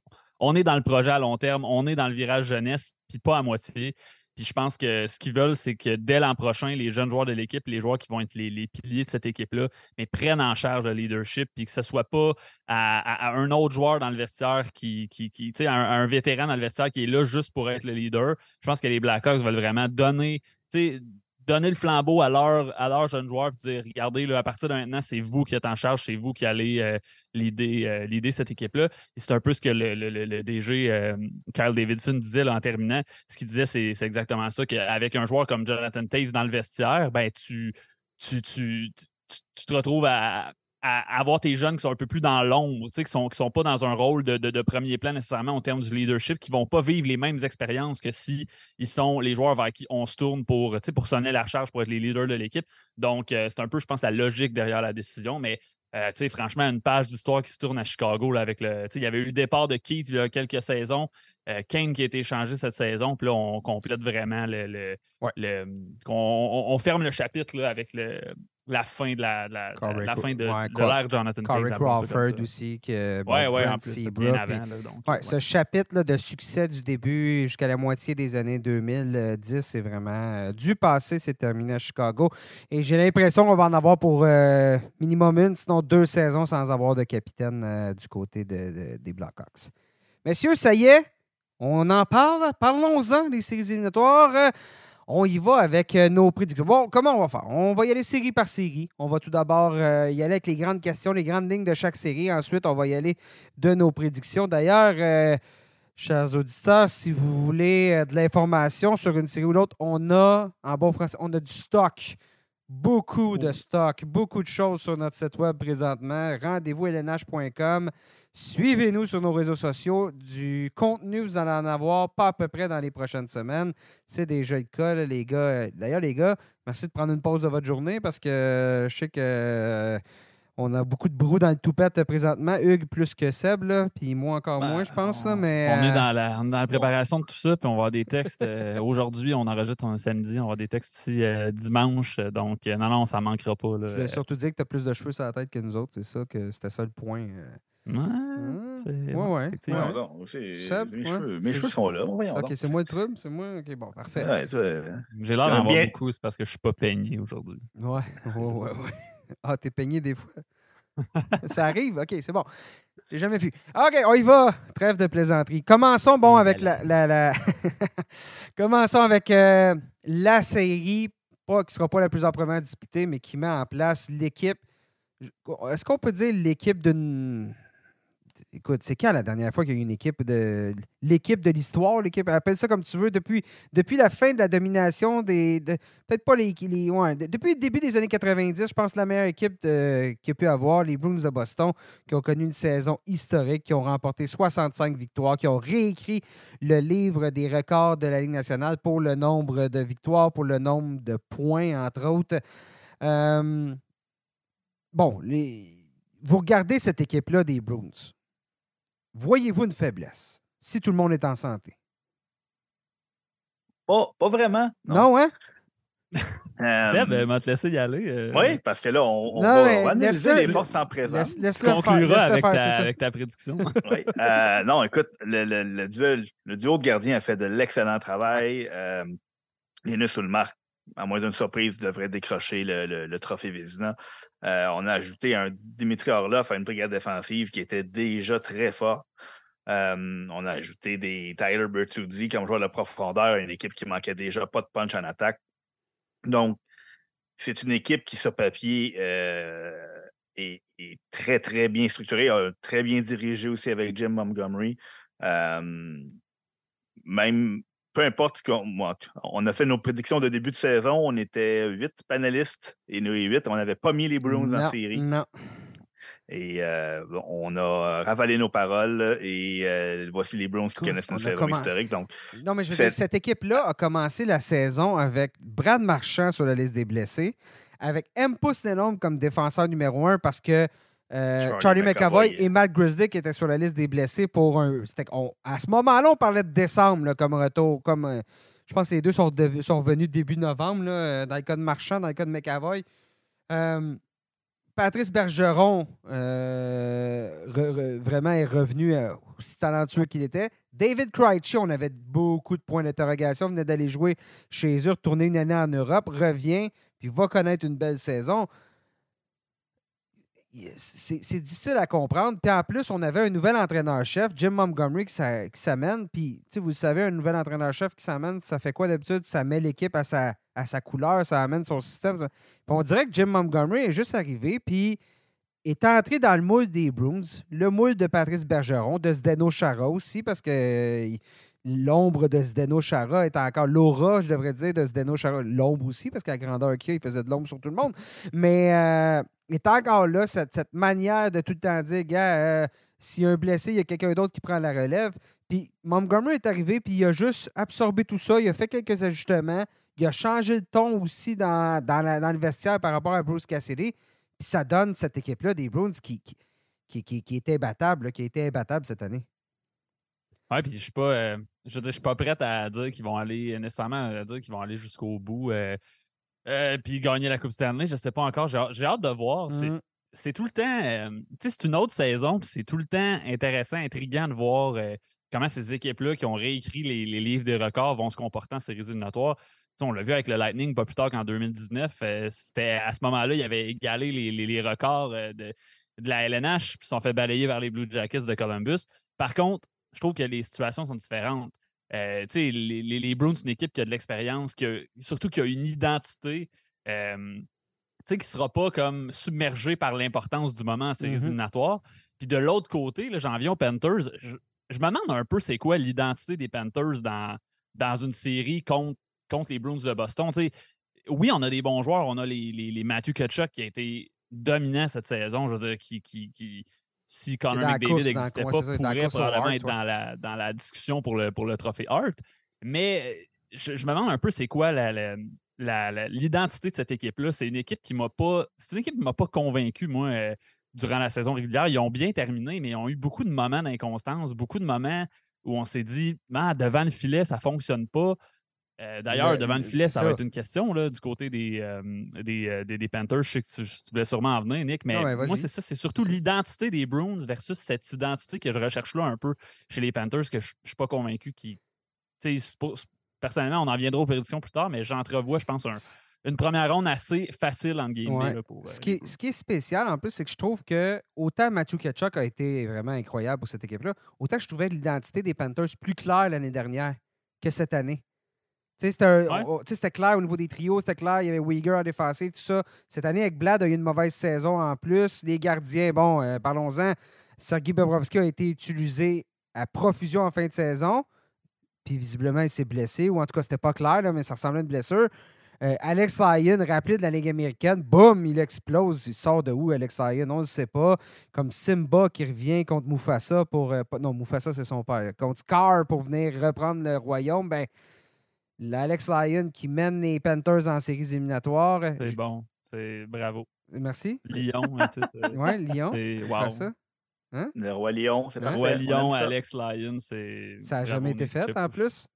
est dans le projet à long terme, on est dans le virage jeunesse, puis pas à moitié. Puis je pense que ce qu'ils veulent, c'est que dès l'an prochain, les jeunes joueurs de l'équipe, les joueurs qui vont être les, piliers de cette équipe-là, mais prennent en charge le leadership, puis que ce ne soit pas à, un autre joueur dans le vestiaire qui, tu sais, un, vétéran dans le vestiaire qui est là juste pour être le leader. Je pense que les Blackhawks veulent vraiment donner, tu sais, donner le flambeau à leur, à leur jeune joueur dire regardez, là, à partir de maintenant, c'est vous qui êtes en charge, c'est vous qui allez euh, euh, l'idée cette équipe-là. C'est un peu ce que le, DG euh, Kyle Davidson disait en terminant. Ce qu'il disait, c'est exactement ça, qu'avec un joueur comme Jonathan Taves dans le vestiaire, ben, tu, tu, tu, tu te retrouves à, à, avoir tes jeunes qui sont un peu plus dans l'ombre, qui ne sont, qui sont pas dans un rôle de, premier plan nécessairement en termes du leadership, qui ne vont pas vivre les mêmes expériences que si ils sont les joueurs vers qui on se tourne pour, pour sonner la charge, pour être les leaders de l'équipe. Donc, euh, c'est un peu, je pense, la logique derrière la décision. Mais euh, franchement, une page d'histoire qui se tourne à Chicago avec le. Il y avait eu le départ de Keith il y a quelques saisons. Euh, Kane qui a été échangé cette saison. Puis là, on complète vraiment le. on, ferme le chapitre avec le, la fin de la, la, la fin de, l'ère Jonathan Corey Crawford aussi. Que, bon, ouais, ouais, en plus, bien avant. ouais, Ce chapitre de succès du début jusqu'à la moitié des années 2010, c'est vraiment euh, du passé, c'est terminé à Chicago. Et j'ai l'impression qu'on va en avoir pour euh, minimum une, sinon deux saisons sans avoir de capitaine euh, du côté des Blackhawks. Messieurs, ça y est, on en parle. Parlons-en des séries éliminatoires. On y va avec euh, nos prédictions. Bon, comment on va faire? On va y aller série par série. On va tout d'abord euh, y aller avec les grandes questions, les grandes lignes de chaque série. Ensuite, on va y aller de nos prédictions. D'ailleurs, euh, chers auditeurs, si vous voulez de l'information sur une série ou l'autre, on a, en bon français, on a du stock Beaucoup de stock, beaucoup de choses sur notre site web présentement. Rendez-vous lnh.com. Suivez-nous sur nos réseaux sociaux. Du contenu, vous allez en avoir pas à peu près dans les prochaines semaines. C'est déjà le cas, là, les gars. D'ailleurs, les gars, merci de prendre une pause de votre journée parce que je sais que euh, on a beaucoup de brou dans le toupette présentement. Hugues plus que Seb, là, puis moi encore Ben, moins, je pense. on, là, mais, on est euh, dans la, on est dans la préparation de tout ça, puis on va avoir des textes. euh, Aujourd'hui, on enregistre un samedi, on va avoir des textes aussi euh, dimanche. euh, Donc, euh, non, non, ça manquera pas. Là. Je voulais surtout dire que tu as plus de cheveux sur la tête que nous autres. C'est ça que c'était ça le point. euh. Ouais, c'est- ouais, ouais, non, Seb, mes ouais. cheveux, mes C'est- cheveux sont là. Voyons Ok, c'est moi le trouble, c'est moi. Ok, bon, parfait. Ouais, euh, J'ai l'air d'en Euh, avoir bien- beaucoup, c'est parce que je suis pas peigné aujourd'hui. Ouais, ouais, ouais, ouais. Ah, t'es peigné des fois? ça arrive, ok, c'est bon. J'ai jamais vu. Ok, on y va. Trêve de plaisanterie. Commençons, bon, avec la. la, la- Commençons avec euh, la série, pas, qui sera pas la plus amplement disputée, mais qui met en place l'équipe. Est-ce qu'on peut dire l'équipe d'une. Écoute, c'est quand la dernière fois qu'il y a eu une équipe de. L'équipe de l'histoire, l'équipe, appelle ça comme tu veux, depuis, la fin de la domination des. de- Peut-être pas les. depuis le début des années 90, je pense que la meilleure équipe qu'il a pu avoir, les Bruins de Boston, qui ont connu une saison historique, qui ont remporté 65 victoires, qui ont réécrit le livre des records de la Ligue nationale pour le nombre de victoires, pour le nombre de points, entre autres. Euh, bon, vous regardez cette équipe-là des Bruins. Voyez-vous une faiblesse si tout le monde est en santé? pas, pas vraiment. Non, hein? Euh, Seb, euh, m'a te laissé y aller. euh, oui, parce que là, on, on Non, va, on va analyser les forces en présence. Laisse, Tu concluras avec avec ta prédiction. Oui. Euh, non, écoute, le, le- le duel- le duo de gardiens a fait de l'excellent travail. Euh, Linus Ulmark, à moins d'une surprise, devrait décrocher le, le- le trophée Vézina. Euh, on a ajouté un Dimitri Orlov à une brigade défensive qui était déjà très forte. Euh, on a ajouté des Tyler Bertuzzi comme joueur de profondeur, une équipe qui manquait déjà pas de punch en attaque. Donc, c'est une équipe qui, sur papier, euh, est, est très, très bien structurée, très bien dirigé aussi avec Jim Montgomery. Même, peu importe, ce qu'on- moi, on a fait nos prédictions de début de saison, on était huit panélistes et nous, les huit, on n'avait pas mis les Bruins en série. Non. Et euh, on a ravalé nos paroles et euh, voici les Browns qui connaissent a saison commencé- historique. Donc, Non, mais je veux C'est- dire, cette équipe-là a commencé la saison avec Brad Marchand sur la liste des blessés, avec M. Nenome comme défenseur numéro un parce que euh, Charlie Charlie, McAvoy, McAvoy. et Matt Grizzly qui étaient sur la liste des blessés pour un. c'était- on- à ce moment-là, on parlait de décembre là, comme retour. Comme, euh, je pense que les deux sont, sont revenus début novembre, là, euh, dans le cas de Marchand, dans le cas de McAvoy. Euh, Patrice Bergeron, re- re- vraiment, est revenu aussi talentueux qu'il était. David Krejci, on avait beaucoup de points d'interrogation, venait d'aller jouer chez eux, retourner une année en Europe, revient, puis va connaître une belle saison. C'est difficile à comprendre. Puis en plus, on avait un nouvel entraîneur-chef, Jim Montgomery, qui s'a- qui s'amène. Puis, tu sais, vous le savez, un nouvel entraîneur-chef qui s'amène, ça fait quoi d'habitude? Ça met l'équipe à sa, à sa couleur, ça amène son système. Puis on dirait que Jim Montgomery est juste arrivé, puis est entré dans le moule des Bruins, le moule de Patrice Bergeron, de Zdeno Chara aussi, parce que euh, l'ombre de Zdeno Chara est encore l'aura, je devrais dire, de Zdeno Chara. L'ombre aussi, parce qu'à grandeur qu'il a, il faisait de l'ombre sur tout le monde. Mais euh, est encore là, cette, cette manière de tout le temps dire, gars, euh, s'il y a un blessé, il y a quelqu'un d'autre qui prend la relève. Puis Montgomery est arrivé, puis il a juste absorbé tout ça. Il a fait quelques ajustements. Il a changé le ton aussi dans, dans, la- le vestiaire par rapport à Bruce Cassidy. Puis ça donne cette équipe-là des Bruins qui, qui, qui, qui, était imbattable, là, qui été imbattable cette année. Ouais, puis je suis pas. euh, je veux dire, je suis pas prête à dire qu'ils vont aller nécessairement à dire qu'ils vont aller jusqu'au bout. euh, euh, puis gagner la Coupe Stanley, je sais pas encore. J'ai hâte- de voir. C'est- Mhm. C'est tout le temps. euh, tu sais, c'est une autre saison, puis c'est tout le temps intéressant, intriguant de voir comment ces équipes-là qui ont réécrit les, les livres des records vont se comporter en séries éliminatoires. Tu sais, on l'a vu avec le Lightning pas plus tard qu'en 2019. euh, C'était à ce moment-là, il avait égalé les, les- les records de, de la LNH, puis ils se sont fait balayer vers les Blue Jackets de Columbus. Par contre, je trouve que les situations sont différentes. Euh, tu sais, les, les, les Bruins, c'est une équipe qui a de l'expérience, qui a- surtout qui a une identité. euh, tu sais, qui ne sera pas comme submergée par l'importance du moment en séries Mhm. éliminatoires. Puis de l'autre côté, là, j'en viens aux Panthers. Je, je me demande un peu c'est quoi l'identité des Panthers dans, dans une série contre, contre les Bruins de Boston. Tu sais, oui, on a des bons joueurs. On a les, les, Matthew Kutchuk qui a été dominant cette saison. Je veux dire, qui, qui, si Connor McDavid n'existait pas, pourrait probablement être dans, la, dans la discussion pour le, pour le trophée Hart. Mais je, me demande un peu c'est quoi l'identité de cette équipe-là. C'est une équipe qui m'a pas. C'est une équipe qui m'a pas convaincu, moi, euh, durant la saison régulière. Ils ont bien terminé, mais ils ont eu beaucoup de moments d'inconstance, beaucoup de moments où on s'est dit ah, devant le filet, ça ne fonctionne pas. Euh, d'ailleurs, devant le filet, ça, va être une question là, du côté des, euh, des, des, Panthers. Je sais que tu, voulais sûrement en venir, Nick, mais moi, c'est ça. C'est surtout l'identité des Bruins versus cette identité que je recherche là un peu chez les Panthers que je ne suis pas convaincu qu'ils personnellement, on en viendra aux prédictions plus tard, mais j'entrevois, je pense, une première ronde assez facile, en pour, ce, qui est, ce, qui est, spécial, en plus, c'est que je trouve que autant Matthew Ketchuk a été vraiment incroyable pour cette équipe-là, autant je trouvais l'identité des Panthers plus claire l'année dernière que cette année. C'était clair au niveau des trios, c'était clair, il y avait Uyghur en défensif, tout ça. Cette année, avec Blad, il y a eu une mauvaise saison en plus. Les gardiens, bon, euh, parlons-en. Sergei Bobrovski a été utilisé à profusion en fin de saison. Puis visiblement, il s'est blessé, ou en tout cas, c'était pas clair, mais ça ressemblait à une blessure. Euh, Alex Lyon, rappelé de la Ligue américaine, boum, il explose. Il sort de où, Alex Lyon? On ne le sait pas. Comme Simba qui revient contre Mufasa pour. Euh, non, Mufasa, c'est son père. Contre Scar pour venir reprendre le royaume. Ben, l'Alex Lyon qui mène les Panthers en séries éliminatoires. C'est bon. C'est bravo. Merci. Lyon, c'est ça. Oui, Lyon. Wow. Ça. Hein? Le Roi Lion, c'est Le Roi Lion, Alex Lyon, c'est. Ça n'a jamais été fait en plus?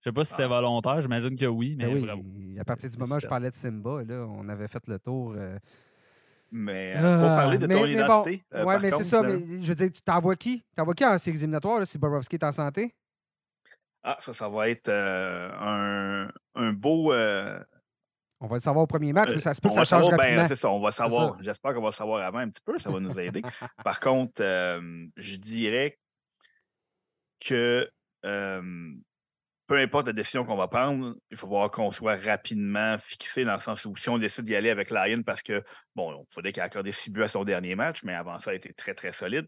Je sais pas si c'était ah. volontaire, j'imagine que oui, mais ben oui, À partir du moment où je parlais de Simba, là, on avait fait le tour. Euh, mais euh, pour parler de ton identité. Euh, oui, mais c'est ça. Mais, je veux dire, tu t'envoies qui? T'envoies qui en séries éliminatoires si Bobrovski est en santé? Ah, ça, ça va être un, un, beau, on va le savoir au premier match, mais ça se peut que ça change ben, rapidement. c'est ça, on va savoir. J'espère qu'on va le savoir avant un petit peu, ça va nous aider. Par contre, je dirais que peu importe la décision qu'on va prendre, il faut voir qu'on soit rapidement fixé dans le sens où si on décide d'y aller avec Lyon parce que, bon, il faudrait qu'il accorde six buts à son dernier match, mais avant ça, il a été très, très solide.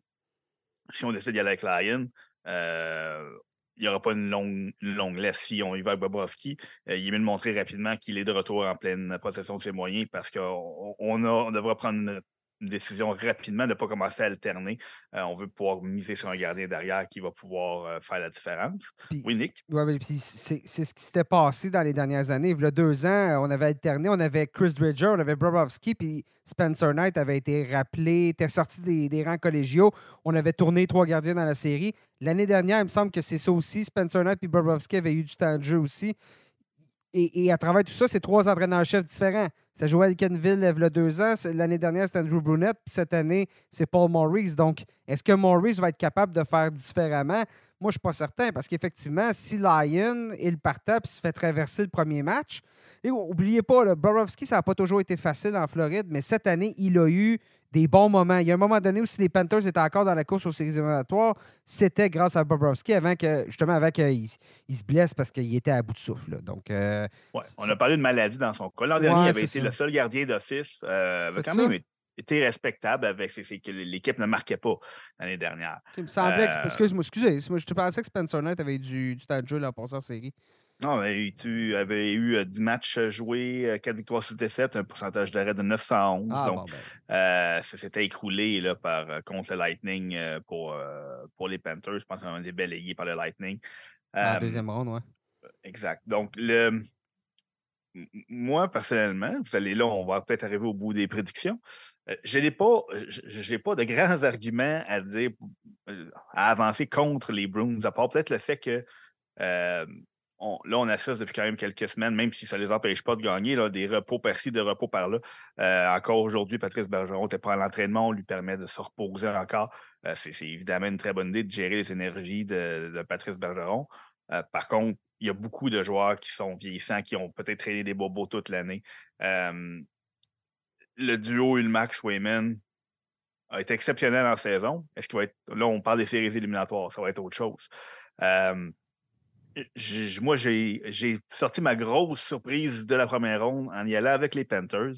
Si on décide d'y aller avec Lyon, euh, il n'y aura pas une longue, longue laisse si on y va avec Bobrovski. Euh, il est mieux de montrer rapidement qu'il est de retour en pleine possession de ses moyens parce qu'on on, devra prendre une, décision rapidement de ne pas commencer à alterner. Euh, on veut pouvoir miser sur un gardien derrière qui va pouvoir euh, faire la différence. oui, Nick? Oui, c'est ce qui s'était passé dans les dernières années. Il y a deux ans, on avait alterné, on avait Chris Dredger, on avait Bobrovski, puis Spencer Knight avait été rappelé, était sorti des, des rangs collégiaux. On avait tourné trois gardiens dans la série. L'année dernière, il me semble que c'est ça aussi. Spencer Knight et Bobrovski avaient eu du temps de jeu aussi. Et, à travers tout ça, c'est trois entraîneurs-chefs différents. C'était Joel Kenville il y a deux ans. L'année dernière, c'était Andrew Brunette. Cette année, c'est Paul Maurice. Donc, est-ce que Maurice va être capable de faire différemment? Moi, je ne suis pas certain parce qu'effectivement, si Lyon, il partait puis se fait traverser le premier match, et n'oubliez pas, le Borowski, ça n'a pas toujours été facile en Floride, mais cette année, il a eu des bons moments. Il y a un moment donné où si les Panthers étaient encore dans la course aux séries éliminatoires, c'était grâce à Bobrovski avant que, justement, avant qu'il il se blesse parce qu'il était à bout de souffle. Donc, euh, on a parlé de maladie dans son cas. L'an dernier, il avait été le seul gardien d'office. Euh, avait quand même été respectable avec c'est que l'équipe ne marquait pas l'année dernière. Il me semblait que, euh, excuse-moi, excusez, je te pensais que Spencer Knight avait du, du temps de jeu là, pour sa série. Non, tu avais eu 10 matchs joués, 4 victoires, 6 défaites, un pourcentage d'arrêt de 911. Ah, donc, ben. ça s'était écroulé là, par, contre le Lightning pour, pour les Panthers. Je pense qu'on a été balayés par le Lightning. En deuxième ronde, oui. Exact. Donc, le, moi, personnellement, vous allez là, on va peut-être arriver au bout des prédictions. je n'ai pas, pas de grands arguments à dire, à avancer contre les Bruins, à part peut-être le fait que là, on assiste depuis quand même quelques semaines, même si ça ne les empêche pas de gagner, des repos par-ci, des repos par-là. Euh, encore aujourd'hui, Patrice Bergeron n'était pas à l'entraînement, on lui permet de se reposer encore. Euh, c'est évidemment une très bonne idée de gérer les énergies de, Patrice Bergeron. Euh, par contre, il y a beaucoup de joueurs qui sont vieillissants, qui ont peut-être traîné des bobos toute l'année. le duo Ulmax Wayman a été exceptionnel en saison. Est-ce qu'il va être. Là, on parle des séries éliminatoires, ça va être autre chose moi, j'ai sorti ma grosse surprise de la première ronde en y allant avec les Panthers.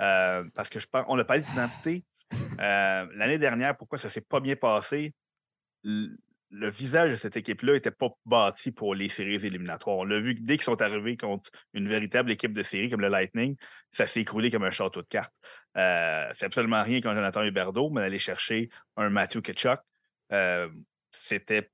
Euh, parce que je on a parlé d'identité. Euh, l'année dernière, pourquoi ça ne s'est pas bien passé? le visage de cette équipe-là n'était pas bâti pour les séries éliminatoires. On l'a vu dès qu'ils sont arrivés contre une véritable équipe de série comme le Lightning, ça s'est écroulé comme un château de cartes. Euh, c'est absolument rien quand Jonathan Huberdeau, mais d'aller chercher un Matthew Ketchuk. C'était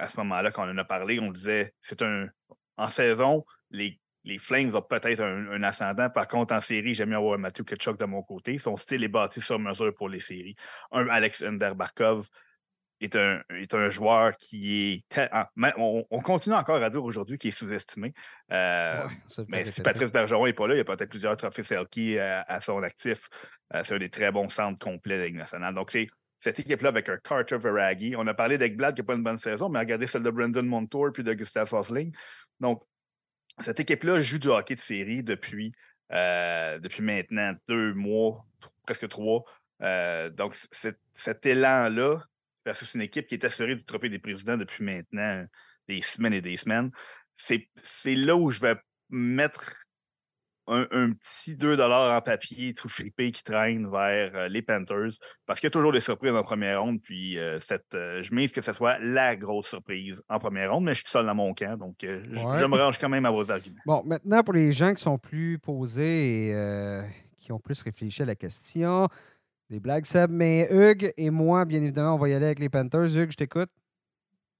à, ce moment-là, quand on en a parlé, on disait c'est un. En saison, les, les Flames ont peut-être un, ascendant. Par contre, en série, j'aime mieux avoir Matthew Ketchuk de mon côté. Son style est bâti sur mesure pour les séries. Un Alex Underbarkov est un, est un joueur qui est. Ah, on, continue encore à dire aujourd'hui qu'il est sous-estimé. Euh, mais si Patrice Bergeron n'est pas là, il y a peut-être plusieurs trophées Selkie à, à, son actif. Euh, c'est un des très bons centres complets de la Ligue nationale. Donc, c'est cette équipe-là avec un Carter Veragi. On a parlé d'Ekblad qui n'a pas une bonne saison, mais regardez celle de Brendan Montour puis de Gustav Osling. Donc, cette équipe-là joue du hockey de série depuis, euh, depuis maintenant deux mois, presque trois. donc, cet élan-là, c'est une équipe qui est assurée du trophée des présidents depuis maintenant des semaines et des semaines. C'est là où je vais mettre un, petit 2 en papier tout flippé qui traîne vers euh, les Panthers parce qu'il y a toujours des surprises en première ronde. Puis euh, cette, euh, je mise que ce soit la grosse surprise en première ronde, mais je suis seul dans mon camp, donc je, me range quand même à vos arguments. Bon, maintenant pour les gens qui sont plus posés et qui ont plus réfléchi à la question, des blagues, Seb. Mais Hugues et moi, bien évidemment, on va y aller avec les Panthers. Hugues, je t'écoute.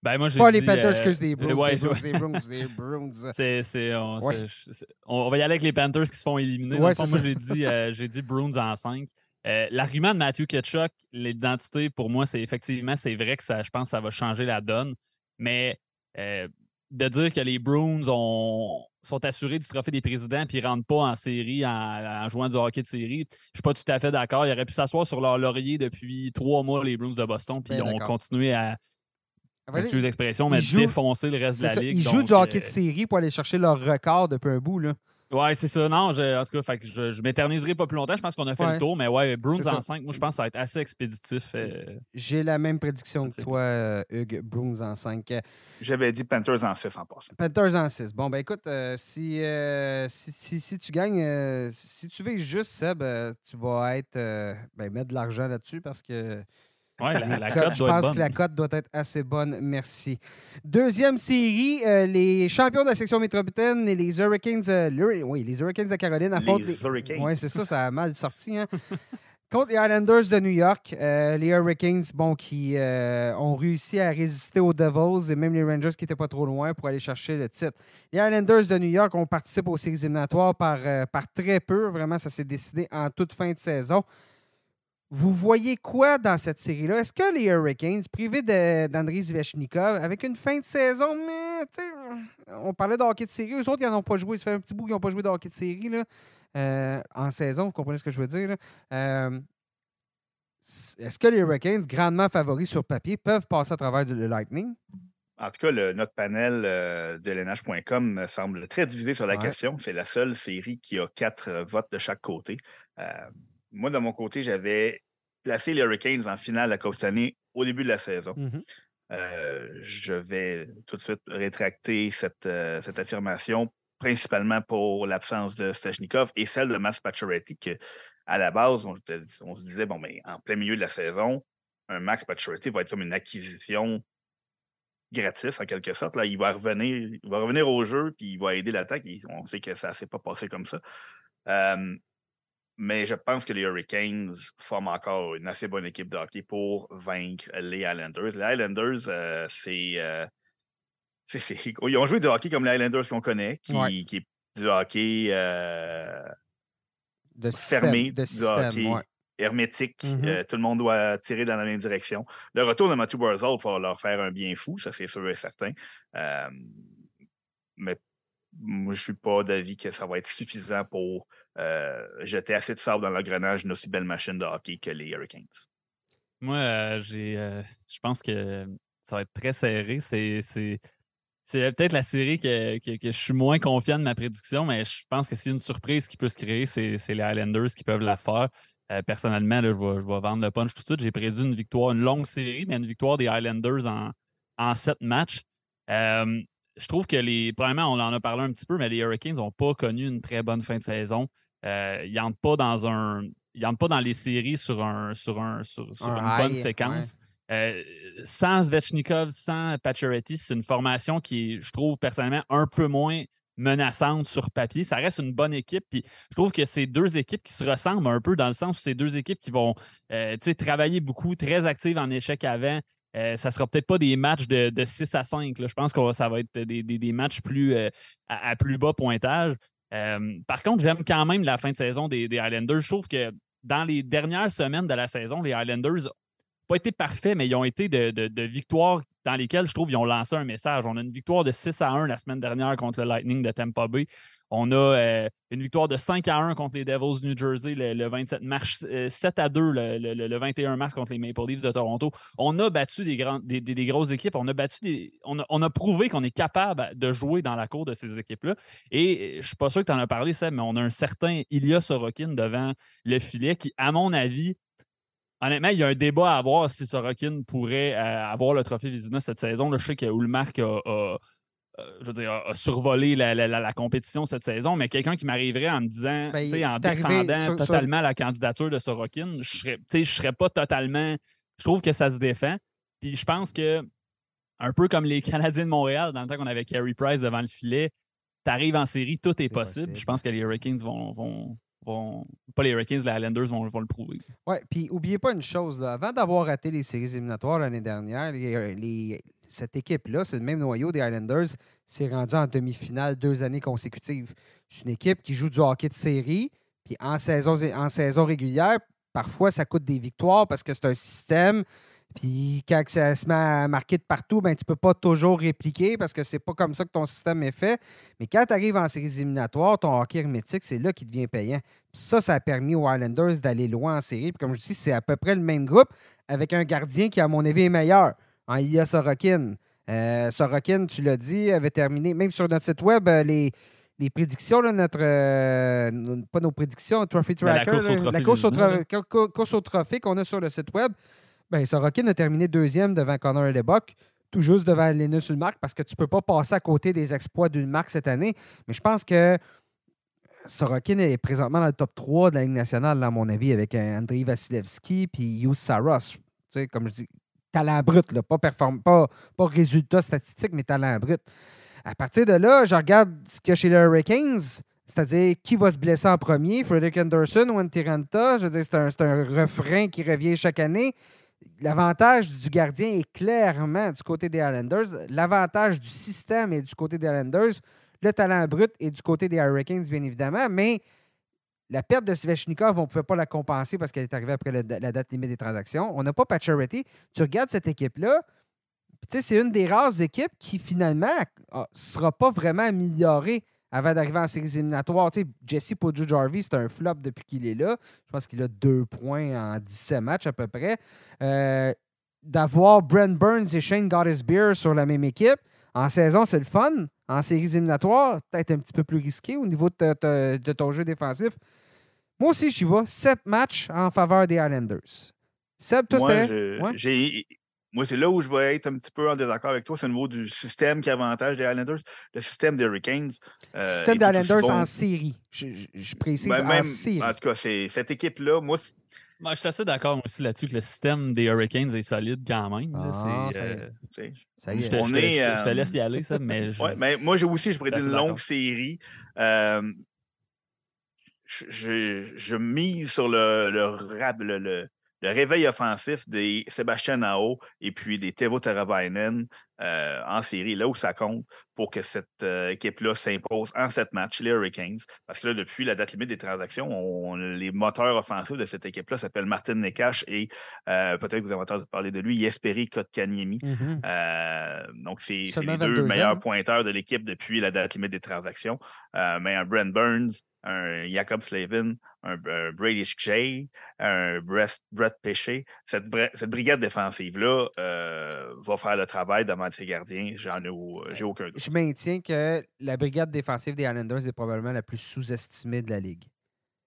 Ben, moi, Pas les Panthers, excuse, des Bruins, des Bruins, des Bruins, des Bruins. C'est, on, on, va y aller avec les Panthers qui se font éliminer. moi, j'ai dit, euh, j'ai dit Bruins en 5. Euh, l'argument de Matthew Ketchuk, l'identité, pour moi, c'est effectivement, c'est vrai que ça, je pense que ça va changer la donne. Mais euh, de dire que les Bruins ont, sont assurés du trophée des présidents puis ils ne rentrent pas en série en, jouant du hockey de série. Je ne suis pas tout à fait d'accord. Ils auraient pu s'asseoir sur leur laurier depuis trois mois, les Bruins de Boston, puis ils ont continué à. Excuse l'expression, mais défoncer le reste de la ligue. Ils jouent du hockey de série pour aller chercher leur record depuis un bout. Là. Ouais, c'est ça. Non, en tout cas, je, je m'éterniserai pas plus longtemps. Je pense qu'on a fait le tour, mais ouais, Bruins en 5, moi, je pense que ça va être assez expéditif. Euh, J'ai la même prédiction que toi, euh, Hugues. Bruins en 5. J'avais dit Panthers en 6 en passant. Panthers en 6. Bon, ben écoute, euh, si, si, si, tu gagnes, si tu veux juste Seb, tu vas être ben, mettre de l'argent là-dessus parce que je pense que la cote doit être assez bonne. Merci. Deuxième série, euh, les champions de la section métropolitaine et les Hurricanes. Euh, oui, les Hurricanes de Caroline affrontent. Les, Hurricanes. Oui, c'est ça, ça a mal sorti. Hein? Contre les Islanders de New York, euh, les Hurricanes, bon, qui ont réussi à résister aux Devils et même les Rangers qui n'étaient pas trop loin pour aller chercher le titre. Les Islanders de New York ont participé aux séries éliminatoires par, par très peu. Vraiment, ça s'est décidé en toute fin de saison. Vous voyez quoi dans cette série-là? Est-ce que les Hurricanes, privés d'André Zvechnikov, avec une fin de saison, mais on parlait de hockey de série, eux autres, ils n'en ont pas joué. Ça fait un petit bout qu'ils n'ont pas joué de hockey de série là, euh, en saison, vous comprenez ce que je veux dire? Euh, est-ce que les Hurricanes, grandement favoris sur papier, peuvent passer à travers le Lightning? En tout cas, notre panel euh, de LNH.com semble très divisé sur la question. C'est la seule série qui a quatre votes de chaque côté moi, de mon côté, j'avais placé les Hurricanes en finale à Costané au début de la saison. Mmh euh, je vais tout de suite rétracter cette, euh, cette affirmation, principalement pour l'absence de Stechnikov et celle de Matt Pacioretty, que à la base, on, se disait, bon, mais en plein milieu de la saison, un Max Pacioretty va être comme une acquisition gratis, en quelque sorte. Là, il va revenir, il va revenir au jeu, puis il va aider l'attaque. On sait que ça ne s'est pas passé comme ça. Euh, mais je pense que les Hurricanes forment encore une assez bonne équipe de hockey pour vaincre les Islanders. Les Islanders, euh, euh, c'est. Ils ont joué du hockey comme les Islanders qu'on connaît, qui, est du hockey euh, de fermé, de du hockey hermétique. Mm-hmm. tout le monde doit tirer dans la même direction. Le retour de Matthew Barzal va leur faire un bien fou, ça c'est sûr et certain. mais moi, je ne suis pas d'avis que ça va être suffisant pour euh, jeter assez de sable dans l'engrenage d'une aussi belle machine de hockey que les Hurricanes. Moi, euh, j'ai, euh, je pense que ça va être très serré. C'est, peut-être la série que, je suis moins confiant de ma prédiction, mais je pense que c'est une surprise qui peut se créer, c'est, les Highlanders qui peuvent la faire. personnellement, je, vais, vendre le punch tout de suite. J'ai prédit une victoire, une longue série, mais une victoire des Highlanders en, en sept matchs je trouve que les. Premièrement, on en a parlé un petit peu, mais les Hurricanes n'ont pas connu une très bonne fin de saison. Euh, ils n'entrent pas dans un. Ils pas dans les séries sur, un, sur, un, sur, une bonne séquence. euh, sans Svechnikov, sans Pacioretty, c'est une formation qui est, je trouve personnellement, un peu moins menaçante sur papier. Ça reste une bonne équipe. Puis je trouve que c'est deux équipes qui se ressemblent un peu dans le sens où c'est deux équipes qui vont euh, travailler beaucoup, très actives en échec avant. Euh, ça ne sera peut-être pas des matchs de, 6 à 5. Je pense que ça va être des, matchs plus, euh, à, plus bas pointage. par contre, j'aime quand même la fin de saison des, des Highlanders. Je trouve que dans les dernières semaines de la saison, les Highlanders pas été parfaits, mais ils ont été de, victoires dans lesquelles je trouve ils ont lancé un message. On a une victoire de 6 à 1 la semaine dernière contre le Lightning de Tampa Bay. On a euh, une victoire de 5 à 1 contre les Devils New Jersey le, 27 mars, 7 euh, à 2 le, 21 mars contre les Maple Leafs de Toronto. On a battu des, des, grosses équipes. On a battu des, on, a, prouvé qu'on est capable de jouer dans la cour de ces équipes-là. Et je ne suis pas sûr que tu en as parlé, Seb, mais on a un certain Ilya Sorokin devant le filet qui, à mon avis, honnêtement, il y a un débat à avoir si Sorokin pourrait euh, avoir le trophée Vizina cette saison. je sais que Ulmark a, euh, je veux a survolé la, compétition cette saison, mais quelqu'un qui m'arriverait en me disant, ben, en défendant totalement la candidature de Sorokin, je ne serais pas totalement. Je trouve que ça se défend. Puis je pense que, un peu comme les Canadiens de Montréal, dans le temps qu'on avait Carey Price devant le filet, tu arrives en série, tout est, possible. Je pense que les Hurricanes vont, pas les Hurricanes, les Islanders vont, le prouver. Oui, puis oubliez pas une chose, avant d'avoir raté les séries éliminatoires l'année dernière, cette équipe-là, c'est le même noyau des Islanders, s'est rendu en demi-finale deux années consécutives. C'est une équipe qui joue du hockey de série, puis en saison, en saison régulière, parfois ça coûte des victoires parce que c'est un système puis quand ça se met à marquer de partout, ben, tu ne peux pas toujours répliquer parce que c'est pas comme ça que ton système est fait. Mais quand tu arrives en séries éliminatoires, ton hockey hermétique, c'est là qui devient payant. ça, ça a permis aux Islanders d'aller loin en série. Puis comme je dis, c'est à peu près le même groupe avec un gardien qui, à mon avis, est meilleur. En Ilya Sorokin. Euh, Sorokin, tu l'as dit, avait terminé, même sur notre site web, euh, les, les prédictions, notre. Euh, pas nos prédictions, Trophy Tracker, la course au trophée qu'on a sur le site web. Ben, Sorokin a terminé deuxième devant Connor Lebock, tout juste devant Linus Ulmark, parce que tu ne peux pas passer à côté des exploits d'Ulmark cette année. Mais je pense que Sorokin est présentement dans le top 3 de la Ligue nationale, à mon avis, avec Andrei Vasilevski puis Yus Saros. Tu sais, comme je dis, talent brut, là, pas, pas, pas résultat statistique, mais talent brut. À partir de là, je regarde ce qu'il y a chez les Hurricanes. C'est-à-dire, qui va se blesser en premier, Frederick Anderson ou Antiranta? Je veux dire, c'est un, un, refrain qui revient chaque année. L'avantage du gardien est clairement du côté des Islanders. L'avantage du système est du côté des Islanders. Le talent brut est du côté des Hurricanes, bien évidemment. Mais la perte de Svechnikov, on ne pouvait pas la compenser parce qu'elle est arrivée après la, date limite des transactions. On n'a pas Pacioretty. Tu regardes cette équipe-là, c'est une des rares équipes qui, finalement, ne sera pas vraiment améliorée avant d'arriver en séries éliminatoires. Tu sais, Jesse Poju Jarvis, c'est un flop depuis qu'il est là. Je pense qu'il a deux points en 17 matchs à peu près. Euh, d'avoir Brent Burns et Shane Goddess-Beer sur la même équipe, en saison, c'est le fun. En séries éliminatoires, peut-être un petit peu plus risqué au niveau de, ton jeu défensif. Moi aussi, j'y vais. Sept matchs en faveur des Islanders. Seb, toi, c'était. J'ai moi, c'est là où je vais être un petit peu en désaccord avec toi. C'est au niveau du système qui avantage des Islanders, le système des Hurricanes. Le euh, système des Islanders en série. Je, précise ben, en série. En tout cas, c'est cette équipe-là, moi. je suis assez d'accord aussi là-dessus que le système des Hurricanes est solide quand même. Ah, euh, ça y est. Je, te, euh, laisse y aller, ça, mais. ouais, mais moi, j'ai aussi, je pourrais dire une longue série. je, mise sur le, le, le, le réveil offensif des Sébastien Nao et puis des Tevo Teravainen euh, en série, là où ça compte pour que cette euh, équipe-là s'impose en sept matchs, les Hurricanes. Parce que là, depuis la date limite des transactions, les moteurs offensifs de cette équipe-là s'appellent Martin Nekash et euh, peut-être que vous avez entendu parler de lui, Yesperi Kotkaniemi. Mm-hmm. donc, c'est les deux meilleurs pointeurs de l'équipe depuis la date limite des transactions. mais un Brent Burns, un Jacob Slavin, un, Brady Shea, un Brett, Péché. Cette, cette, brigade défensive-là euh, va faire le travail devant ses gardiens. J'en ai, j'ai aucun doute. Je maintiens que la brigade défensive des Islanders est probablement la plus sous-estimée de la Ligue.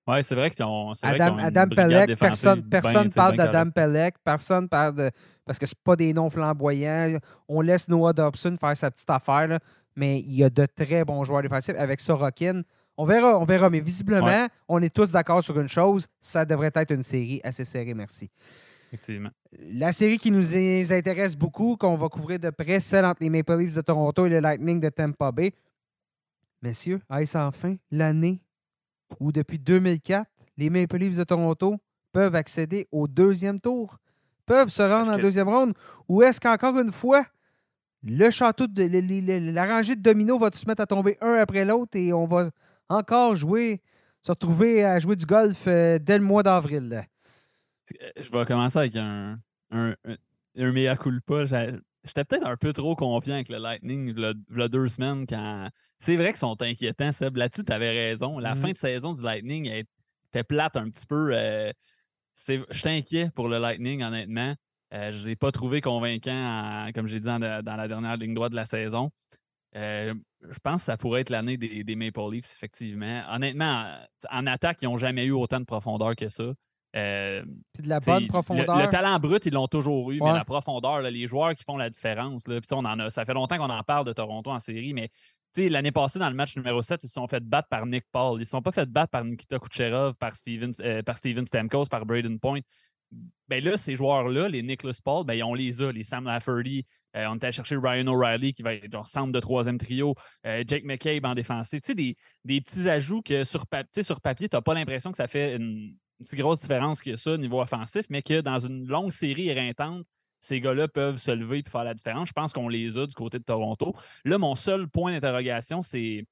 Oui, c'est vrai qu'ils ont. Adam, Adam Pelec, personne ne personne parle d'Adam Pelec, personne parle de. Parce que ce pas des noms flamboyants. On laisse Noah Dobson faire sa petite affaire, mais il y a de très bons joueurs défensifs. Avec Sorokin, on verra, on verra. Mais visiblement, on est tous d'accord sur une chose. Ça devrait être une série assez serrée, merci. Effectivement. La série qui nous intéresse beaucoup, qu'on va couvrir de près, celle entre les Maple Leafs de Toronto et le Lightning de Tampa Bay. Messieurs, est-ce enfin l'année où, depuis 2004, les Maple Leafs de Toronto peuvent accéder au deuxième tour, peuvent se rendre en deuxième ronde, ou est-ce qu'encore une fois, le château, de, la rangée de dominos va se mettre à tomber un après l'autre et on va encore jouer, se retrouver à jouer du golf euh, dès le mois d'avril? Euh, je vais commencer avec un, un, un, mea culpa. J'étais peut-être un peu trop confiant avec le Lightning a deux semaines quand. C'est vrai qu'ils sont inquiétants, Seb. Là-dessus, tu avais raison. La mm-hmm. fin de saison du Lightning était plate un petit peu. Euh, je suis inquiet pour le Lightning, honnêtement. Euh, je ne l'ai pas trouvé convaincant, comme j'ai dit dans, la dernière ligne droite de la saison. je pense que ça pourrait être l'année des, des, Maple Leafs, effectivement. Honnêtement, en attaque, ils n'ont jamais eu autant de profondeur que ça. Euh, de la bonne profondeur. Le, talent brut, ils l'ont toujours eu, mais la profondeur, les joueurs qui font la différence. Là, on en a, ça fait longtemps qu'on en parle de Toronto en série, mais l'année passée, dans le match numéro 7, ils se sont fait battre par Nick Paul. Ils ne se sont pas fait battre par Nikita Kucherov, par Steven, euh, par Steven Stamkos, par Braden Point. Ben là, ces joueurs-là, les Nicholas Paul, ben, on les a, les Sam Lafferty. Euh, on est allé chercher Ryan O'Reilly qui va être genre centre de troisième trio, Jake McCabe en défensif. Des, des petits ajouts que sur, sur papier, tu n'as pas l'impression que ça fait une, si grosse différence que ça au niveau offensif, mais que dans une longue série éreintante, ces gars-là peuvent se lever et faire la différence. Je pense qu'on les a du côté de Toronto. Là, mon seul point d'interrogation, c'est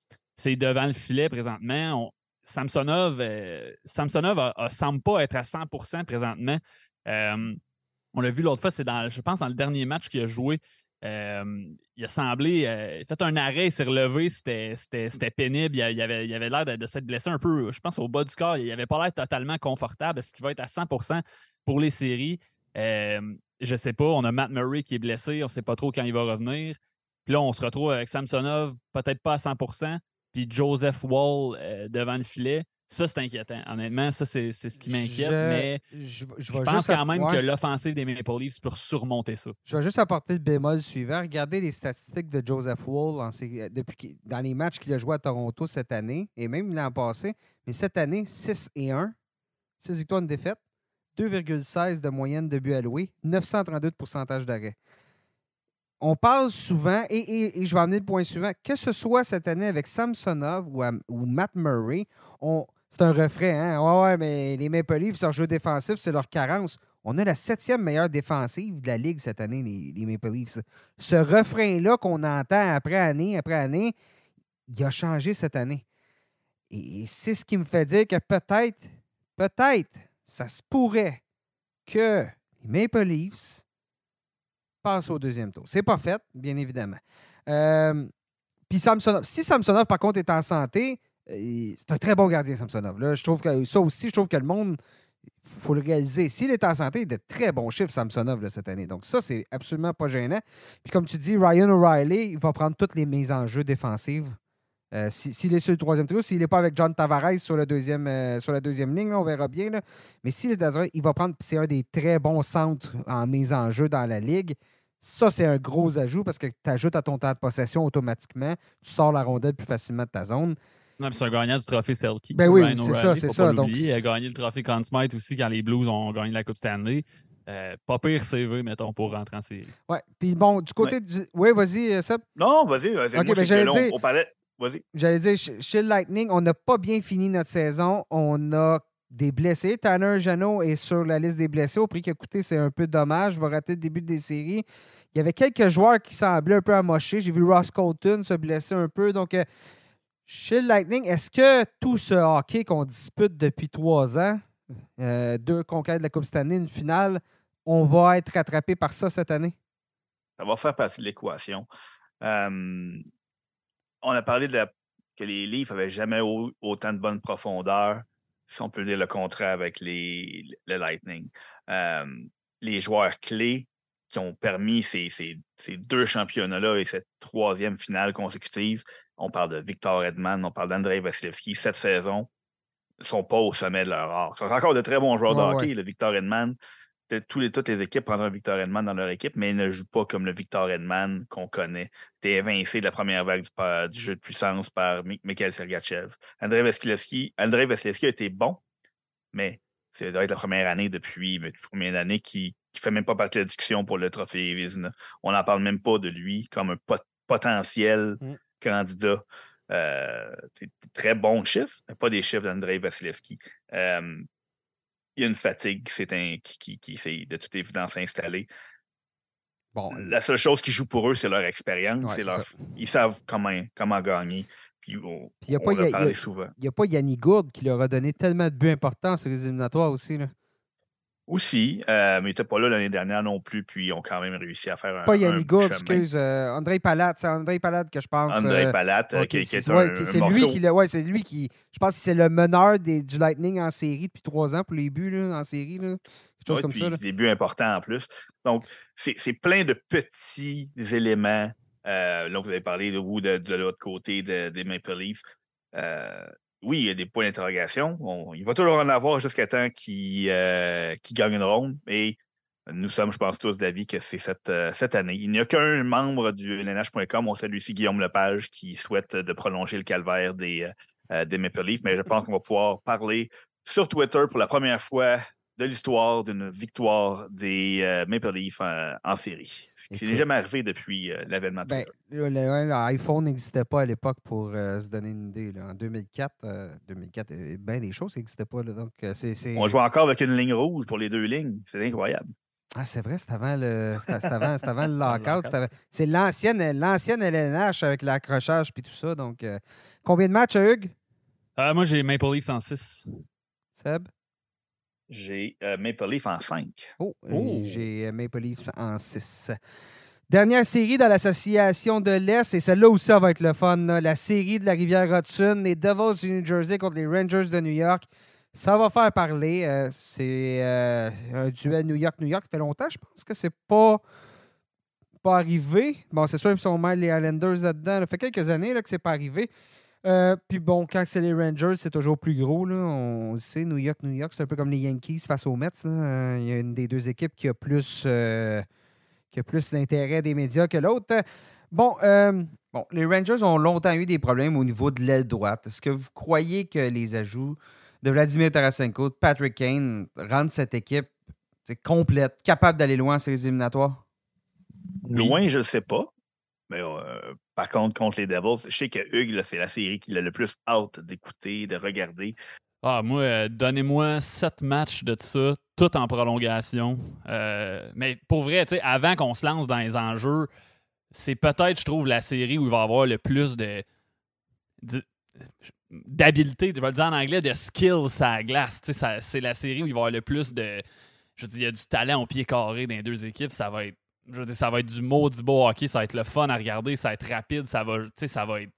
devant le filet présentement. Samsonov, euh, Samsonov semble pas être à 100% présentement. Euh, on l'a vu l'autre fois, c'est dans, je pense, dans le dernier match qu'il a joué. Euh, il a semblé, il a fait un arrêt, il s'est relevé, c'était pénible. Il, avait l'air de, s'être blessé un peu, je pense, au bas du corps. Il n'avait pas l'air totalement confortable. Est-ce qu'il va être à 100% pour les séries? Euh, je ne sais pas. On a Matt Murray qui est blessé. On ne sait pas trop quand il va revenir. Puis là, on se retrouve avec Samsonov, peut-être pas à 100% puis Joseph Wall euh, devant le filet. Ça, c'est inquiétant. Honnêtement, ça, c'est ce qui m'inquiète. Mais je, pense quand même que l'offensive des Maple Leafs peut surmonter ça. Je vais juste apporter le bémol suivant. Regardez les statistiques de Joseph Wall depuis, dans les matchs qu'il a joué à Toronto cette année et même l'an passé. Mais cette année, 6 et 1, 6 victoires, une défaite, 2,16 de moyenne de but alloué, 932 de pourcentage d'arrêt on parle souvent, et, je vais amener le point suivant, que ce soit cette année avec Samsonov ou, ou Matt Murray, on, c'est un refrain, hein? Ouais, ouais, mais les Maple Leafs, leur jeu défensif, c'est leur carence. On a la septième meilleure défensive de la Ligue cette année, les, Maple Leafs. Ce refrain-là qu'on entend après année après année, il a changé cette année. Et c'est ce qui me fait dire que peut-être, peut-être, ça se pourrait que les Maple Leafs passent au deuxième tour. C'est pas fait, bien évidemment. Euh, puis Samsonov, si Samsonov, par contre, est en santé, c'est un très bon gardien, Samsonov. Là, je trouve que ça aussi, je trouve que le monde, il faut le réaliser. S'il est en santé, il a de très bons chiffres, Samsonov, cette année. Donc, ça, c'est absolument pas gênant. Puis, comme tu dis, Ryan O'Reilly, il va prendre toutes les mises en jeu défensives. Euh, s'il est sur le troisième trio, s'il n'est pas avec John Tavares sur, le deuxième, euh, sur la deuxième ligne, on verra bien. Mais s'il est il va prendre. C'est un des très bons centres en mise en jeu dans la ligue. Ça, c'est un gros ajout parce que tu ajoutes à ton temps de possession automatiquement. Tu sors la rondelle plus facilement de ta zone c'est un gagnant du trophée Selkie. Ben oui, c'est ça, c'est ça. Donc... Il a gagné le trophée Conn Smythe aussi quand les Blues ont gagné la Coupe Stanley. Euh, pas pire CV, mettons, pour rentrer en série. Ouais. Puis bon, du côté du. Oui, vas-y, euh, Seb. Non, vas-y. Vas ok, ben j'allais dire. Vas-y. J'allais dire, chez le Lightning, on n'a pas bien fini notre saison. On a des blessés. Tanner Janot est sur la liste des blessés. Au prix qu'il a coûté, c'est un peu dommage. Je vais rater le début des séries. Il y avait quelques joueurs qui semblaient un peu amochés. J'ai vu Ross Colton se blesser un peu. Donc, euh, chez le Lightning, est-ce que tout ce hockey qu'on dispute depuis trois ans, euh, deux conquêtes de la Coupe Stanley, une finale, on va être rattrapé par ça cette année? Ça va faire partie de l'équation. on a parlé que les Leafs n'avaient jamais autant de bonne profondeur, si on peut dire le contraire avec les, le Lightning. les joueurs clés qui ont permis ces, ces deux championnats-là et cette troisième finale consécutive on parle de Victor Edman, on parle d'Andrei Vasilevski. Cette saison, ne sont pas au sommet de leur art. Ce sont encore de très bons joueurs de hockey, le Victor Edman. Tous les, toutes les équipes prendront un Victor Edman dans leur équipe, mais ils ne jouent pas comme le Victor Edman qu'on connaît. Tu es évincé de la première vague du, jeu de puissance par Mikhail Sergachev. Andrei Vasilevski, Andrei Vasilevski a été bon, mais C'est doit être la première année depuis mais, combien d'années qui ne fait même pas partie de la discussion pour le trophée Vizina. On n'en parle même pas de lui comme un potentiel mm. candidat. Euh, très bon chiffre, mais pas des chiffres d'Andrei Vasilevski. Euh, il y a une fatigue qui, qui, qui, qui de toute évidence installée. Bon, la seule chose qui joue pour eux, c'est leur expérience. ils savent comment, comment gagner. Puis on, il a souvent. Il n'y a pas Yannick Gourde qui leur a donné tellement de buts importants sur les éliminatoires aussi. Là. Aussi, euh, mais il n'était pas là l'année dernière non plus, puis ils ont quand même réussi à faire un. Pas Yannick Gourde, excuse. Euh, André Palat, c'est André Palat que je pense. André euh, Palat, qui, est, c'est, lui qui, ouais, c'est lui qui. Je pense que c'est le meneur des, du Lightning en série depuis trois ans pour les buts là, en série. Là. Quelque chose comme ça. Des buts importants en plus. Donc, c'est, c'est plein de petits éléments. là, vous avez parlé de vous de, de l'autre côté des Maple Leafs oui, il y a des points d'interrogation. il va toujours en avoir jusqu'à temps qu'il euh, gagne une ronde. Et nous sommes, je pense, tous d'avis que c'est cette, euh, année. Il n'y a qu'un membre du LNH.com, on salue ici Guillaume Lepage, qui souhaite de prolonger le calvaire des, euh, des Maple Leafs. Mais je pense qu'on va pouvoir parler sur Twitter pour la première fois de l'histoire d'une victoire des euh, Maple Leafs en, série. Ce qui n'est jamais arrivé depuis euh, l'avènement ben, L'iPhone n'existait pas à l'époque pour euh, se donner une idée. En 2004, 2004 il y bien des choses qui n'existaient pas. donc, On jouait encore avec une ligne rouge pour les deux lignes. C'est incroyable. Ah, c'est vrai, c'est avant le, avant, avant le lockout. C'est l'ancienne, l'ancienne LNH avec l'accrochage et tout ça. Donc, combien de matchs, Hugues? moi, j'ai Maple Leafs en 6. Seb? J'ai euh, Maple Leaf en 5. Oh, oh. j'ai euh, Maple Leafs en 6. Dernière série dans l'association de l'Est, et celle-là ça va être le fun. La série de la rivière Hudson, les Devils du New Jersey contre les Rangers de New York. Ça va faire parler. Euh, c'est un duel New York-New York. Ça fait longtemps, je pense que c'est pas, pas arrivé. Bon, c'est sûr qu'ils sont mal les Islanders là-dedans. Ça fait quelques années là, que c'est pas arrivé. Euh, puis bon, quand c'est les Rangers, c'est toujours plus gros. Là. On sait, New York, New York, c'est un peu comme les Yankees face aux Mets. Euh, il y a une des deux équipes qui a plus, euh, plus l'intérêt des médias que l'autre. Bon, bon, les Rangers ont longtemps eu des problèmes au niveau de l'aile droite. Est-ce que vous croyez que les ajouts de Vladimir Tarasenko, de Patrick Kane rendent cette équipe complète, capable d'aller loin sur les éliminatoires? Loin, je ne sais pas. Mais par contre, contre les Devils, je sais que Hugues, c'est la série qu'il a le plus hâte d'écouter, de regarder. Ah, moi, euh, donnez-moi sept matchs de ça, tout en prolongation. Euh, mais pour vrai, avant qu'on se lance dans les enjeux, c'est peut-être, je trouve, la série où il va y avoir le plus de. d'habileté, je vais le dire en anglais, de skills à la glace. C'est la série où il va y avoir le plus de. Je dis, il y a du talent au pied carré dans les deux équipes. Ça va être je veux ça va être du maudit beau hockey, ça va être le fun à regarder, ça va être rapide, ça va, ça va être.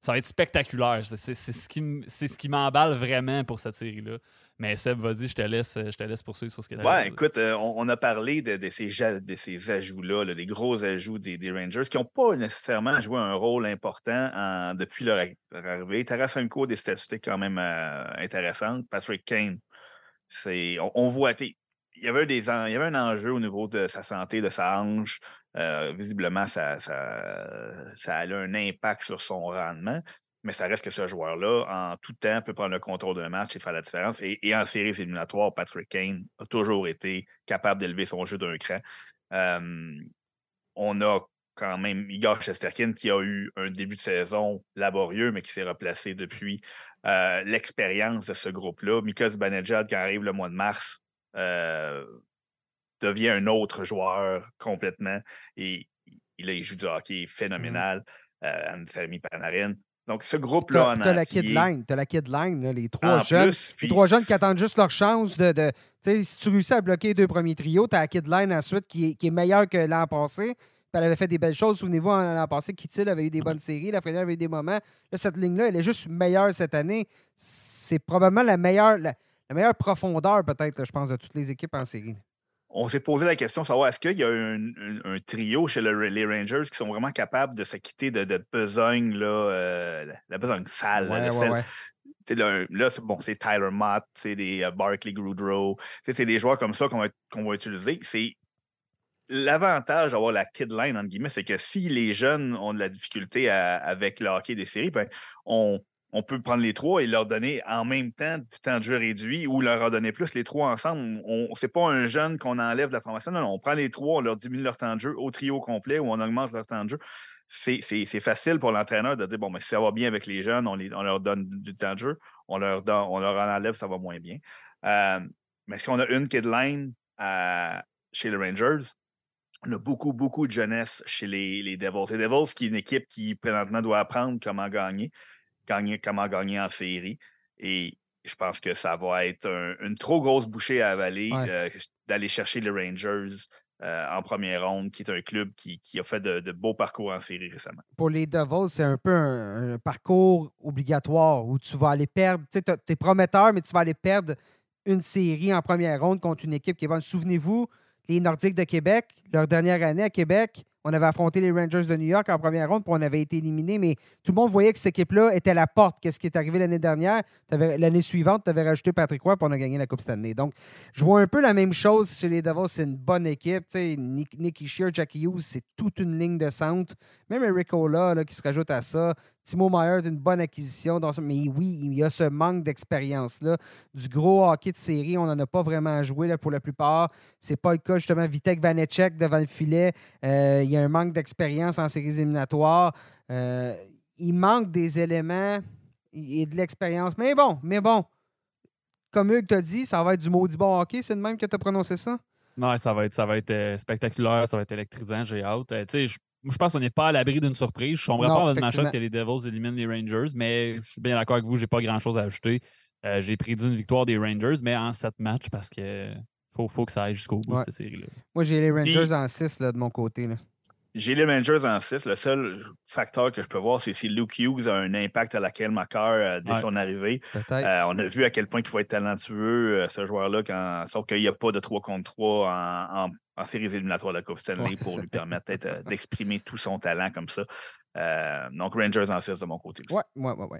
Ça va être spectaculaire. C'est ce qui, m'emballe vraiment pour cette série-là. Mais Seb, vas-y, je te laisse, je te laisse poursuivre sur ce que tu Ouais, écoute, euh, on, a parlé de, ces, de ces ajouts-là, des gros ajouts des, Rangers qui n'ont pas nécessairement joué un rôle important depuis leur, arrivée. Tarasenko, des statistiques quand même euh, intéressantes. Patrick Kane, on, on voit, il y, avait un enjeu au niveau de sa santé, de sa hanche. Euh, visiblement, ça, a un impact sur son rendement. Mais ça reste que ce joueur-là, en tout temps, peut prendre le contrôle d'un match et faire la différence. Et, en séries éliminatoires, Patrick Kane a toujours été capable d'élever son jeu d'un cran. on a quand même Igor Chesterkin qui a eu un début de saison laborieux, mais qui s'est replacé depuis. Euh, l'expérience de ce groupe-là. Mika Zibanejad, qui arrive le mois de mars, euh, devient un autre joueur complètement. Et, il joue du hockey mmh. phénoménal. Euh, Anthony Panarin. Donc, ce groupe-là en Tu as la kid line, as la kid line les trois jeunes. les trois jeunes qui attendent juste leur chance de. de si tu réussis à bloquer les deux premiers trios, tu as la kid line ensuite qui est, qui est meilleure que l'an passé. elle avait fait des belles choses. Souvenez-vous, l'an passé, Kittil avait eu des bonnes séries. La Frédéric avait eu des moments. Là, cette ligne-là, elle est juste meilleure cette année. C'est probablement la meilleure la meilleure profondeur, peut-être, je pense, de toutes les équipes en série. On s'est posé la question de savoir est-ce qu'il y a un, trio chez les Rangers qui sont vraiment capables de s'acquitter de, de besogne, là, euh, la besogne sale. là, c'est bon, c'est Tyler Mott, c'est des euh, Barkley Goudreau, c'est des joueurs comme ça qu'on va, utiliser. C'est l'avantage d'avoir la kid line, entre guillemets, c'est que si les jeunes ont de la difficulté avec le hockey des séries, ben, on, on peut prendre les trois et leur donner en même temps du temps de jeu réduit ou leur en donner plus. Les trois ensemble, ce n'est pas un jeune qu'on enlève de la formation. Non, on prend les trois, on leur diminue leur temps de jeu au trio complet ou on augmente leur temps de jeu. C'est facile pour l'entraîneur de dire bon, mais si ça va bien avec les jeunes, on, leur donne du temps de jeu, on leur, enlève, ça va moins bien. Euh, mais si on a une kid line chez les Rangers, on a beaucoup, beaucoup de jeunesse chez les, les Devils. Les Devils, qui est une équipe qui présentement doit apprendre comment gagner gagner, comment gagner en série. Et je pense que ça va être une trop grosse bouchée à avaler euh, d'aller chercher les Rangers euh, en première ronde, qui est un club qui, a fait de, beaux parcours en série récemment. Pour les Devils, c'est un peu un, parcours obligatoire où tu vas aller perdre. Tu sais, es prometteur, mais tu vas aller perdre une série en première ronde contre une équipe qui est bonne. Souvenez-vous, les Nordiques de Québec, leur dernière année à Québec, on avait affronté les Rangers de New York en première ronde, puis on avait été éliminé, mais tout le monde voyait que cette équipe-là était à la porte. Qu'est-ce qui est arrivé l'année dernière? L'année suivante, tu avais rajouté Patrick Roy, puis on a gagné la Coupe Stanley. Donc, je vois un peu la même chose chez les Devils. C'est une bonne équipe. Nick, Nicky Shear, Jackie Hughes, c'est toute une ligne de centre. Même Eric Ola qui se rajoute à ça. Timo Meyer une bonne acquisition. Mais oui, il y a ce manque d'expérience-là. Du gros hockey de série, on n'en a pas vraiment joué là, pour la plupart. C'est pas le cas, justement. Vitek Vanecek devant le filet. Euh, il y a un manque d'expérience en séries éliminatoires. Euh, il manque des éléments et de l'expérience. Mais bon, mais bon. Comme Hugues t'a dit, ça va être du maudit bon hockey. C'est le même que tu as prononcé ça? Non, ça va être, ça va être euh, spectaculaire, ça va être électrisant, j'ai hâte. tu sais, je pense qu'on n'est pas à l'abri d'une surprise. Je ne comprends pas votre chose que les Devils éliminent les Rangers, mais je suis bien d'accord avec vous, je n'ai pas grand-chose à ajouter. Euh, j'ai prédit une victoire des Rangers, mais en sept matchs parce que faut, faut que ça aille jusqu'au bout, cette série-là. Moi, j'ai les Rangers en six de mon côté. J'ai les Rangers en 6. Le seul facteur que je peux voir, c'est si Luke Hughes a un impact à laquelle Makar euh, dès son arrivée. Euh, on a vu à quel point il faut être talentueux, ce joueur-là, sauf qu'il n'y a pas de 3 contre 3 en, en séries éliminatoires de la Coupe Stanley pour lui permettre euh, d'exprimer tout son talent comme ça. Euh, donc, Rangers en 6 de mon côté. Oui, oui, oui.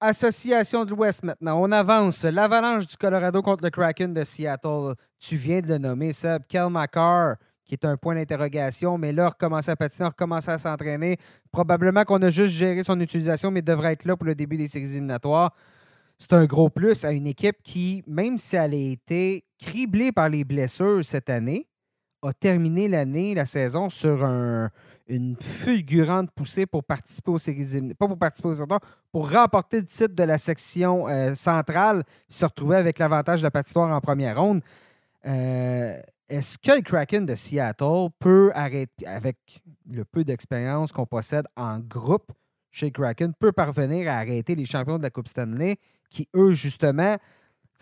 Association de l'Ouest maintenant. On avance. L'avalanche du Colorado contre le Kraken de Seattle. Tu viens de le nommer, Seb. Kel McCarr, qui est un point d'interrogation, mais là, recommencer à patiner, recommencer à s'entraîner. Probablement qu'on a juste géré son utilisation, mais devrait être là pour le début des séries éliminatoires. C'est un gros plus à une équipe qui, même si elle a été criblée par les blessures cette année, a terminé l'année, la saison, sur une fulgurante poussée pour participer aux séries pas pour participer aux pour remporter le titre de la section euh, centrale, se retrouver avec l'avantage de la patinoire en première ronde. Euh, est-ce que le Kraken de Seattle peut arrêter, avec le peu d'expérience qu'on possède en groupe chez Kraken, peut parvenir à arrêter les champions de la Coupe Stanley qui, eux, justement,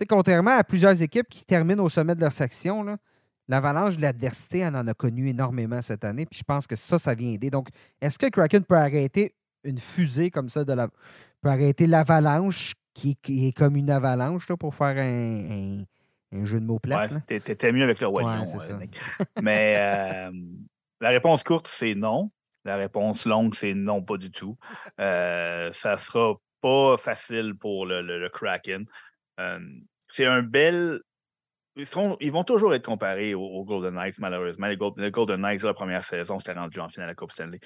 contrairement à plusieurs équipes qui terminent au sommet de leur section, L'avalanche de l'adversité, on en a connu énormément cette année, puis je pense que ça, ça vient aider. Donc, est-ce que Kraken peut arrêter une fusée comme ça, de la, peut arrêter l'avalanche qui, est comme une avalanche là, pour faire un, jeu de mots plat? Ouais, t'étais mieux avec le Wagnon. Ouais, Mais euh, la réponse courte, c'est non. La réponse longue, c'est non, pas du tout. Euh, ça sera pas facile pour le, Kraken. Euh, c'est un bel ils, vont toujours être comparés aux, Golden Knights, malheureusement. Les, Golden Knights, la première saison, c'était rendu en finale de la Coupe Stanley.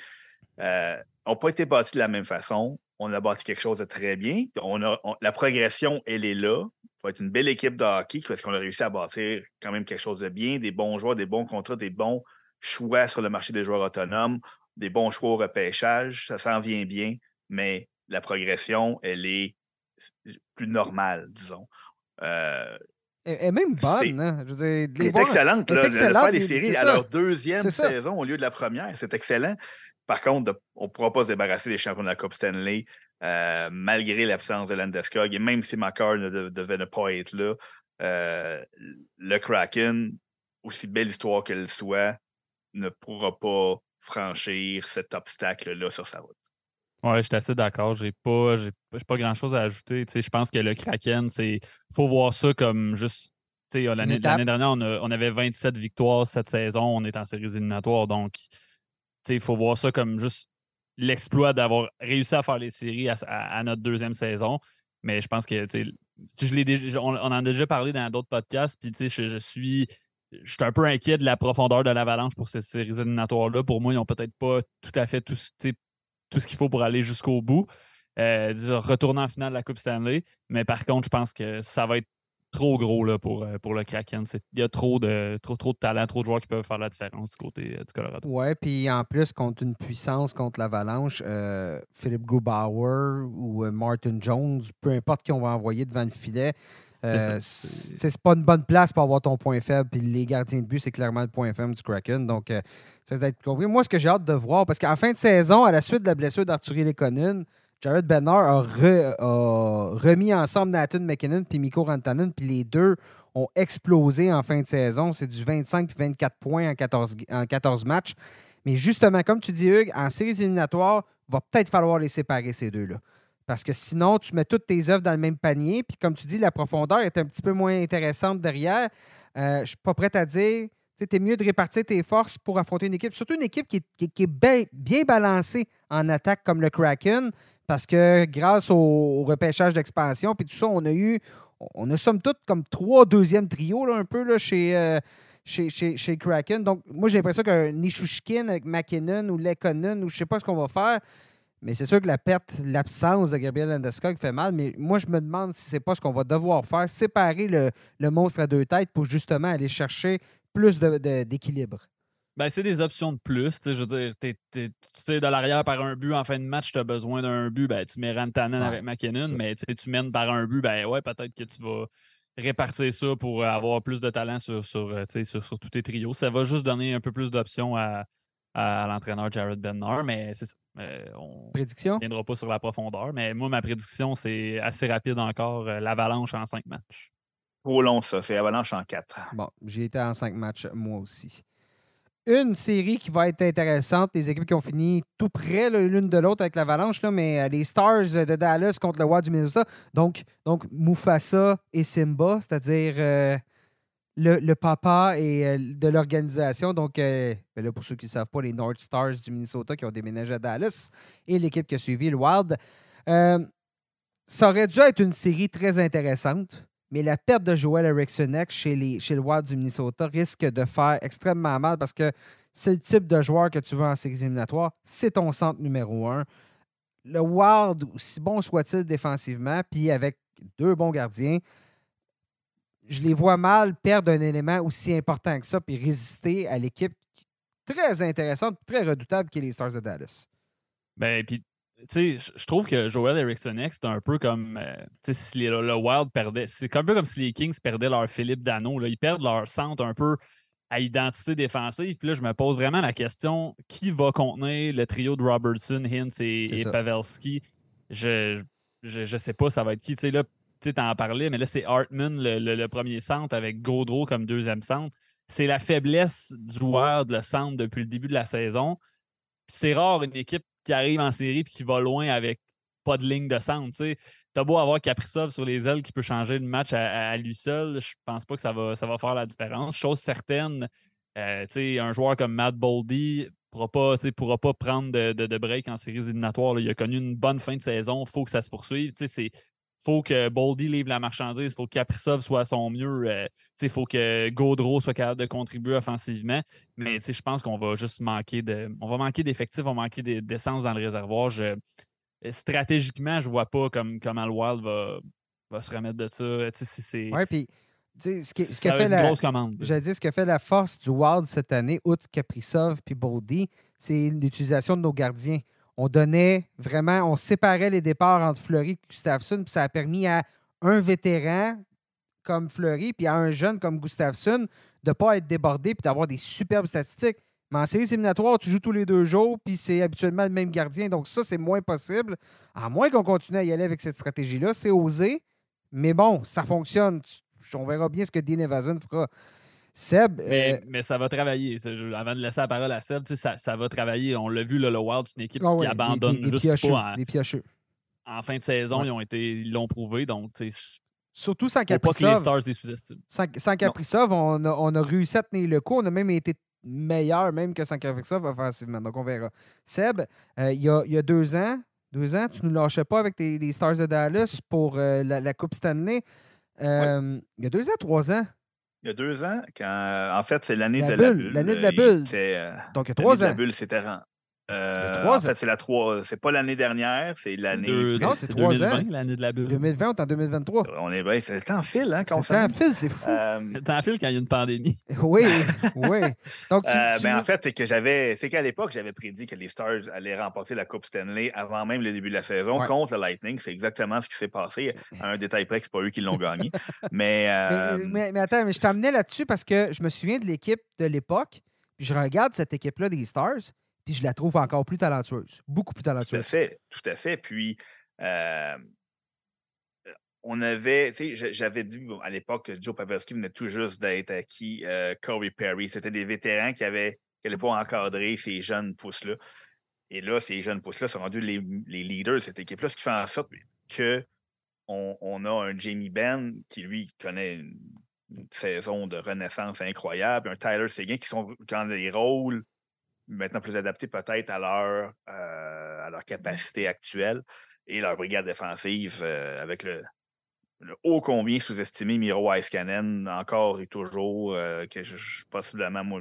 Euh, n'ont pas été bâtis de la même façon. On a bâti quelque chose de très bien. On a, la progression, elle est là. Il faut être une belle équipe de hockey parce qu'on a réussi à bâtir quand même quelque chose de bien, des bons joueurs, des bons contrats, des bons choix sur le marché des joueurs autonomes, des bons choix au repêchage. Ça s'en vient bien, mais la progression, elle est plus normale, disons. Euh, elle est même bonne. Hein? Je veux dire, elle est excellente. Là, de faire des séries à leur deuxième saison au lieu de la première, c'est excellent. Par contre, on ne pourra pas se débarrasser des champions de la Coupe Stanley euh, malgré l'absence de Landeskog. Et même si Makar ne devait ne pas être là, euh, le Kraken, aussi belle histoire qu'elle soit, ne pourra pas franchir cet obstacle-là sur sa route. Oui, je suis assez d'accord. J'ai pas, j'ai pas grand chose à ajouter. je pense que le Kraken, c'est. faut voir ça comme juste. L'année dernière, on, avait 27 victoires cette saison. On est en séries éliminatoires. Donc, il faut voir ça comme juste l'exploit d'avoir réussi à faire les séries à, notre deuxième saison. Mais je pense que je on, en a déjà parlé dans d'autres podcasts. Puis je, je suis. Je suis un peu inquiet de la profondeur de l'avalanche pour ces séries éliminatoires-là. Pour moi, ils n'ont peut-être pas tout à fait tout, tout ce qu'il faut pour aller jusqu'au bout. euh, retourner en finale de la Coupe Stanley. Mais par contre, je pense que ça va être trop gros là, pour, euh, pour le Kraken. Il y a trop de, trop, trop de talent, trop de joueurs qui peuvent faire la différence du côté euh, du Colorado. Ouais, puis en plus, contre une puissance contre l'Avalanche, euh, Philippe Grubauer ou Martin Jones, peu importe qui on va envoyer devant le filet, c'est pas une bonne place pour avoir ton point faible. Puis les gardiens de but, c'est clairement le point faible du Kraken. Donc, ça va être compris. Moi, ce que j'ai hâte de voir, parce qu'en fin de saison, à la suite de la blessure d'Arthurie Lekonen, Jared Benner a, remis ensemble Nathan McKinnon puis Mikko Rantanen, puis les deux ont explosé en fin de saison. C'est du 25 puis 24 points en 14, en 14 matchs. Mais justement, comme tu dis, Hugues, en séries éliminatoires, il va peut-être falloir les séparer, ces deux-là. Parce que sinon, tu mets toutes tes œuvres dans le même panier. Puis comme tu dis, la profondeur est un petit peu moins intéressante derrière. Euh, je ne suis pas prêt à dire. Tu es mieux de répartir tes forces pour affronter une équipe, surtout une équipe qui est, bien balancée en attaque comme le Kraken, parce que grâce au, repêchage d'expansion, puis tout ça, on a eu, on a somme toute comme trois deuxièmes trios, là, un peu, là, chez, euh, chez, chez, Kraken. Donc, moi, j'ai l'impression qu'un Nishushkin avec McKinnon ou Lekonen, ou je sais pas ce qu'on va faire. Mais c'est sûr que la perte, l'absence de Gabriel Landeskog fait mal. Mais moi, je me demande si c'est pas ce qu'on va devoir faire, séparer le, le, monstre à deux têtes pour justement aller chercher plus d'équilibre. Ben, c'est des options de plus. Je veux dire, tu sais, de l'arrière par un but en fin de match, tu as besoin d'un but, ben, tu mets Rantanen avec McKinnon, mais tu mènes par un but, ben ouais, peut-être que tu vas répartir ça pour avoir plus de talent sur, sur, euh, sur, sur tous tes trios. Ça va juste donner un peu plus d'options à, à, l'entraîneur Jared Benner, mais c'est ça. Euh, on prédiction? ne viendra pas sur la profondeur, mais moi, ma prédiction, c'est assez rapide encore, euh, l'avalanche en cinq matchs. Trop long, ça. C'est avalanche en quatre. Bon, j'ai été en cinq matchs, moi aussi une série qui va être intéressante. Les équipes qui ont fini tout près l'une de l'autre avec l'Avalanche, mais euh, les Stars de Dallas contre le Wild du Minnesota. Donc, donc Mufasa et Simba, c'est-à-dire euh, le, papa et euh, de l'organisation. Donc, ben pour ceux qui ne savent pas, les North Stars du Minnesota qui ont déménagé à Dallas et l'équipe qui a suivi le Wild. ça aurait dû être une série très intéressante mais la perte de Joel Eriksson chez, chez le Wild du Minnesota risque de faire extrêmement mal parce que c'est le type de joueur que tu veux en séries éliminatoires. C'est ton centre numéro un. Le Wild, aussi bon soit-il défensivement, puis avec deux bons gardiens, je les vois mal perdre un élément aussi important que ça puis résister à l'équipe très intéressante, très redoutable qui est les Stars de Dallas. Ben, puis sais, je trouve que Joel Eriksson c'est un peu comme euh, si le, Wild perdait. C'est un peu comme si les Kings perdaient leur Philippe Dano. Ils perdent leur centre un peu à identité défensive. Puis là, je me pose vraiment la question qui va contenir le trio de Robertson, Hintz et, Pavelski? Je, je, sais pas, ça va être qui. Tu sais, là, tu en parlais, mais là, c'est Hartman, le, premier centre, avec Gaudreau comme deuxième centre. C'est la faiblesse du Wild, le centre, depuis le début de la saison. C'est rare une équipe qui arrive en série et qui va loin avec pas de ligne de centre. Tu as beau avoir Kaprizov sur les ailes qui peut changer le match à, lui seul, je pense pas que ça va, ça va faire la différence. Chose certaine, euh, un joueur comme Matt Boldy pourra pas, pourra pas prendre de, de, break en séries éliminatoires. Il a connu une bonne fin de saison. Il faut que ça se poursuive. C'est faut que Boldy livre la marchandise, il faut que Kaprizov soit à son mieux, euh, il faut que Gaudreau soit capable de contribuer offensivement. Mais je pense qu'on va juste manquer de. On va manquer d'effectifs, on va manquer d'essence dans le réservoir. stratégiquement, je ne vois pas comme, comment le Wild va, va se remettre de ça. Oui, puis ce qui, ce qui a fait la, dit, ce qui a fait la force du Wild cette année, outre Kaprizov puis Boldy, c'est l'utilisation de nos gardiens on donnait vraiment, on séparait les départs entre Fleury et Gustafsson, puis ça a permis à un vétéran comme Fleury, puis à un jeune comme Gustafsson de ne pas être débordé puis d'avoir des superbes statistiques. Mais en séries éliminatoires, tu joues tous les deux jours, puis c'est habituellement le même gardien. Donc ça, c'est moins possible. À moins qu'on continue à y aller avec cette stratégie-là. C'est osé, mais bon, ça fonctionne. On verra bien ce que Dean Evason fera. Seb. Euh, mais, ça va travailler. Avant de laisser la parole à Seb, ça, ça, va travailler. On l'a vu, le Wild, c'est une équipe ah qui abandonne juste pas. En, fin de saison, ils ont été, ils l'ont prouvé. Donc, Surtout sans Kaprizov. Sans, sans Kaprizov, on a, on a réussi à tenir le coup. On a même été meilleur même que sans Kaprizov offensivement. Donc, on verra. Seb, euh, il, y a, il, y a, deux ans, deux ans, tu ne nous lâchais pas avec les Stars de Dallas pour euh, la, Coupe Stanley. Il y a deux ans, trois ans, il y a deux ans, quand en fait, c'est l'année de la bulle. L'année de la bulle. Euh, Donc, il y a trois ans. la bulle, c'était Euh, trois en fait, c'est la trois. C'est pas l'année dernière, c'est l'année. Deux- Non, c'est c'est trois 2020, ans. l'année de la bulle. 2020, on est en 2023. On est bien. C'est le temps file, hein, quand on C'est un s'amuse. fil, c'est fou. Euh, T'en files quand il y a une pandémie. Oui, oui. Donc, tu, Euh, tu- ben, en fait, c'est que j'avais. C'est qu'à l'époque, j'avais prédit que les Stars allaient remporter la Coupe Stanley avant même le début de la saison Ouais. contre le Lightning. C'est exactement ce qui s'est passé. À un détail près que c'est pas eux qui l'ont gagné. Mais, mais, euh, mais- mais attends, mais je t'amenais là-dessus parce que je me souviens de l'équipe de l'époque, puis je regarde cette équipe-là des Stars, puis je la trouve encore plus talentueuse. Beaucoup plus tout à talentueuse. fait, tout à fait. Puis euh, on avait, tu sais, j'avais dit bon, à l'époque que Joe Pavelski venait tout juste d'être acquis, euh, Corey Perry. C'était des vétérans qui avaient qui allaient pouvoir encadrer ces jeunes pousses-là. Et là, ces jeunes pousses-là sont rendus les, les leaders de cette équipe-là, ce qui fait en sorte que on, on a un Jamie Benn qui, lui, connaît une, une saison de renaissance incroyable, un Tyler Seguin qui sont dans des rôles maintenant plus adaptés peut-être à leur, euh, à leur capacité actuelle et leur brigade défensive euh, avec le, le haut combien sous-estimé Miro Iskanen encore et toujours, euh, que je, je- possiblement, moi,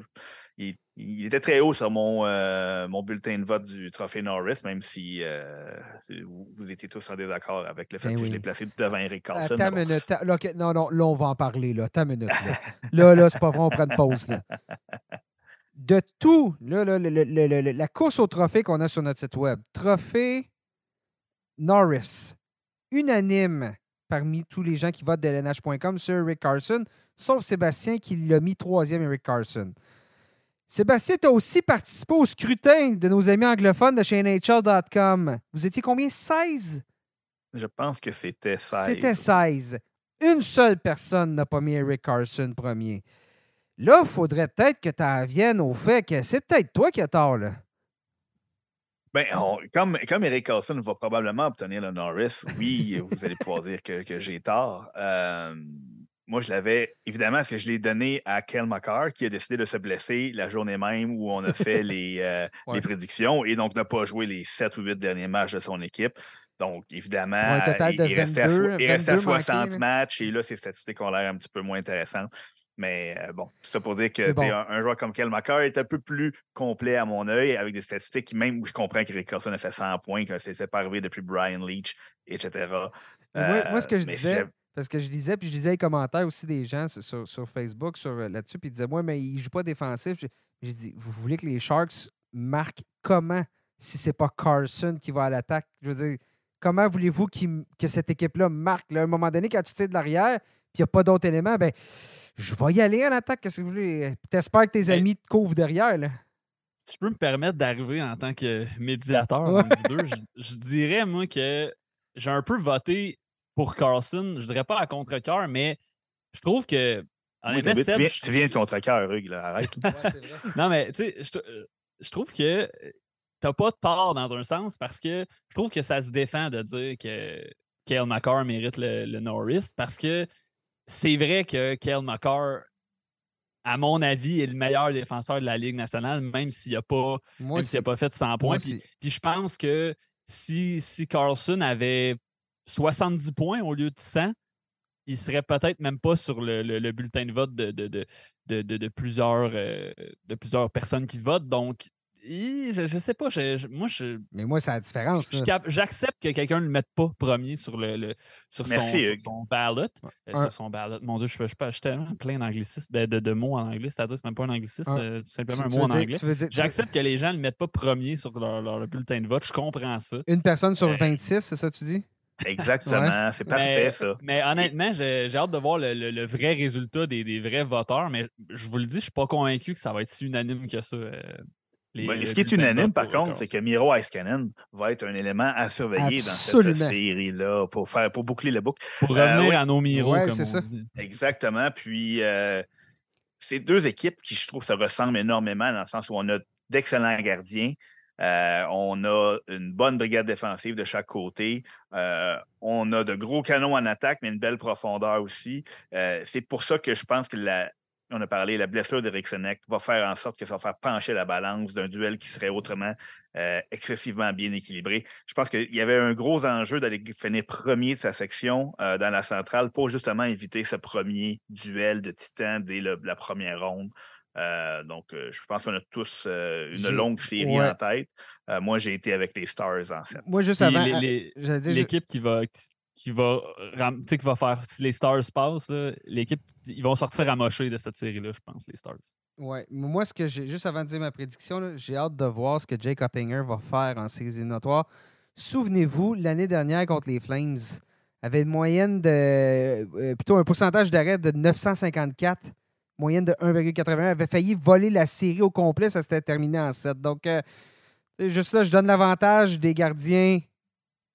il, il était très haut sur mon, euh, mon bulletin de vote du trophée Norris, même si euh, vous, vous étiez tous en désaccord avec le fait Ben que oui. je l'ai placé devant Eric Carlson. Attends une bon. minute. là, non, non, là, on va en parler. Là, Attends minute. Là, là, là, c'est pas vrai, on prend une pause. Là. De tout, là, là, le- le- le- le- la course au trophée qu'on a sur notre site web, trophée Norris, unanime parmi tous les gens qui votent de LNH.com sur Eric Carson, sauf Sébastien qui l'a mis troisième, Eric Carson. Sébastien, tu as aussi participé au scrutin de nos amis anglophones de chez NHL.com. Vous étiez combien? 16? Je pense que c'était 16. C'était 16. Une seule personne n'a pas mis Eric Carson premier. Là, il faudrait peut-être que tu en viennes au fait que c'est peut-être toi qui as tort, là. Ben, on- comme, comme Eric Carlson va probablement obtenir le Norris, oui, vous allez pouvoir dire que, que j'ai tort. Euh, moi, je l'avais, évidemment, parce que je l'ai donné à Kel McCarr, qui a décidé de se blesser la journée même où on a fait les, euh, Ouais. les prédictions et donc n'a pas joué les 7 ou 8 derniers matchs de son équipe. Donc, évidemment, il, restait à, 22, so- il restait à 22 manqués, 60 là. matchs et là, ses statistiques ont l'air un petit peu moins intéressantes. Mais euh, bon, tout ça pour dire que bon. un, un joueur comme Kel McCarr est un peu plus complet à mon œil, avec des statistiques qui, même où je comprends qu'Eric Carlson a fait 100 points, que c'est pas arrivé depuis Brian Leach, etc. Moi, moi, ce que je Euh, disais, parce que je lisais, puis je lisais les commentaires aussi des gens sur, sur- Facebook sur, euh, là-dessus, puis ils disaient, moi, mais il joue pas défensif. J'ai- dit, vous voulez que les Sharks marquent comment si c'est pas Carson qui va à l'attaque? Je veux dire, comment voulez-vous qu'il- que cette équipe-là marque? là? à un moment donné, quand tu tires de l'arrière, puis il n'y a pas d'autres éléments, ben je vais y aller en attaque. Qu'est-ce que vous voulez? T'espères que tes Mais- amis te couvrent derrière, là? Si je peux me permettre d'arriver en tant que médiateur Ouais. deux, je, je dirais, moi, que j'ai un peu voté pour Carlson. Je dirais pas à contre-cœur, mais je trouve que. Oui, honnêtement, tu, Seb, viens, je- tu viens de contre cœur, Hugues, là, arrête. Non, mais tu sais, je, trouve que t'as pas tort dans un sens parce que je trouve que ça se défend de dire que Kale McCarr mérite le, le Norris parce que c'est vrai que Kale McCarr, à mon avis, est le meilleur défenseur de la Ligue nationale, même s'il n'a pas, Moi même s'il a aussi. pas fait 100 Moi points. Puis, je pense que si, si Carlson avait 70 points au lieu de 100, il serait peut-être même pas sur le, le- le bulletin de vote de, de, de, de- de- de plusieurs, euh, de plusieurs personnes qui votent. Donc, je, je sais pas. je- je- moi, je, Mais moi, c'est la différence. j'accepte que quelqu'un ne le mette pas premier sur, le, le- sur, son, sur ballot. Euh, Un- sur son ballot. Mon Dieu, je, je, je, je suis tellement plein d'anglicismes, de, de- de mots en anglais. C'est-à-dire, c'est même pas un anglicisme, Un- euh, Tu- simplement un tu mot en dire- anglais. J'accepte que les gens ne le mettent pas premier sur leur, leur bulletin de vote. Je comprends ça. Une personne sur Euh, 26, c'est ça que tu dis? Exactement, c'est parfait, mais, ça. Mais honnêtement, j'ai j'ai hâte de voir le, le- le vrai résultat des, des vrais voteurs. Mais je vous le dis, je suis pas convaincu que ça va être si unanime que ça. euh, les- le ce qui est unanime, par contre, c'est que Miro Iskanen va être un élément à surveiller dans cette série-là pour, faire, pour boucler le boucle. Pour Euh, revenir oui. à nos Ouais, comme c'est on ça. dit. Exactement. Puis, euh, c'est deux équipes qui, je trouve, se ressemblent énormément dans le sens où on a d'excellents gardiens. euh, on a une bonne brigade défensive de chaque côté. euh, on a de gros canons en attaque, mais une belle profondeur aussi. Euh, c'est pour ça que je pense que la, on a parlé, la blessure d'Eric Senek va faire en sorte que ça va faire pencher la balance d'un duel qui serait autrement euh, excessivement bien équilibré. Je pense qu'il y avait un gros enjeu d'aller finir premier de sa section euh, dans la centrale pour justement éviter ce premier duel de titans dès le- la première ronde. donc, je pense qu'on a tous une longue série ouais. en tête. Euh, moi, j'ai été avec les Stars en 7. Moi, juste Puis avant. euh, L'équipe qui va, qui va, qui va faire, si les Stars passent, l'équipe, ils vont sortir amochés de cette série-là, je pense, les Stars. Ouais. Moi, ce que j'ai, juste avant de dire ma prédiction, j'ai hâte de voir ce que Jake Ottinger va faire en séries éliminatoires. Souvenez-vous, l'année dernière contre les Flames, avait une moyenne de. euh, plutôt un pourcentage d'arrêt de 954, moyenne de 1,81. avait failli voler la série au complet, ça s'était terminé en 7. Donc, euh, juste là, je donne l'avantage des gardiens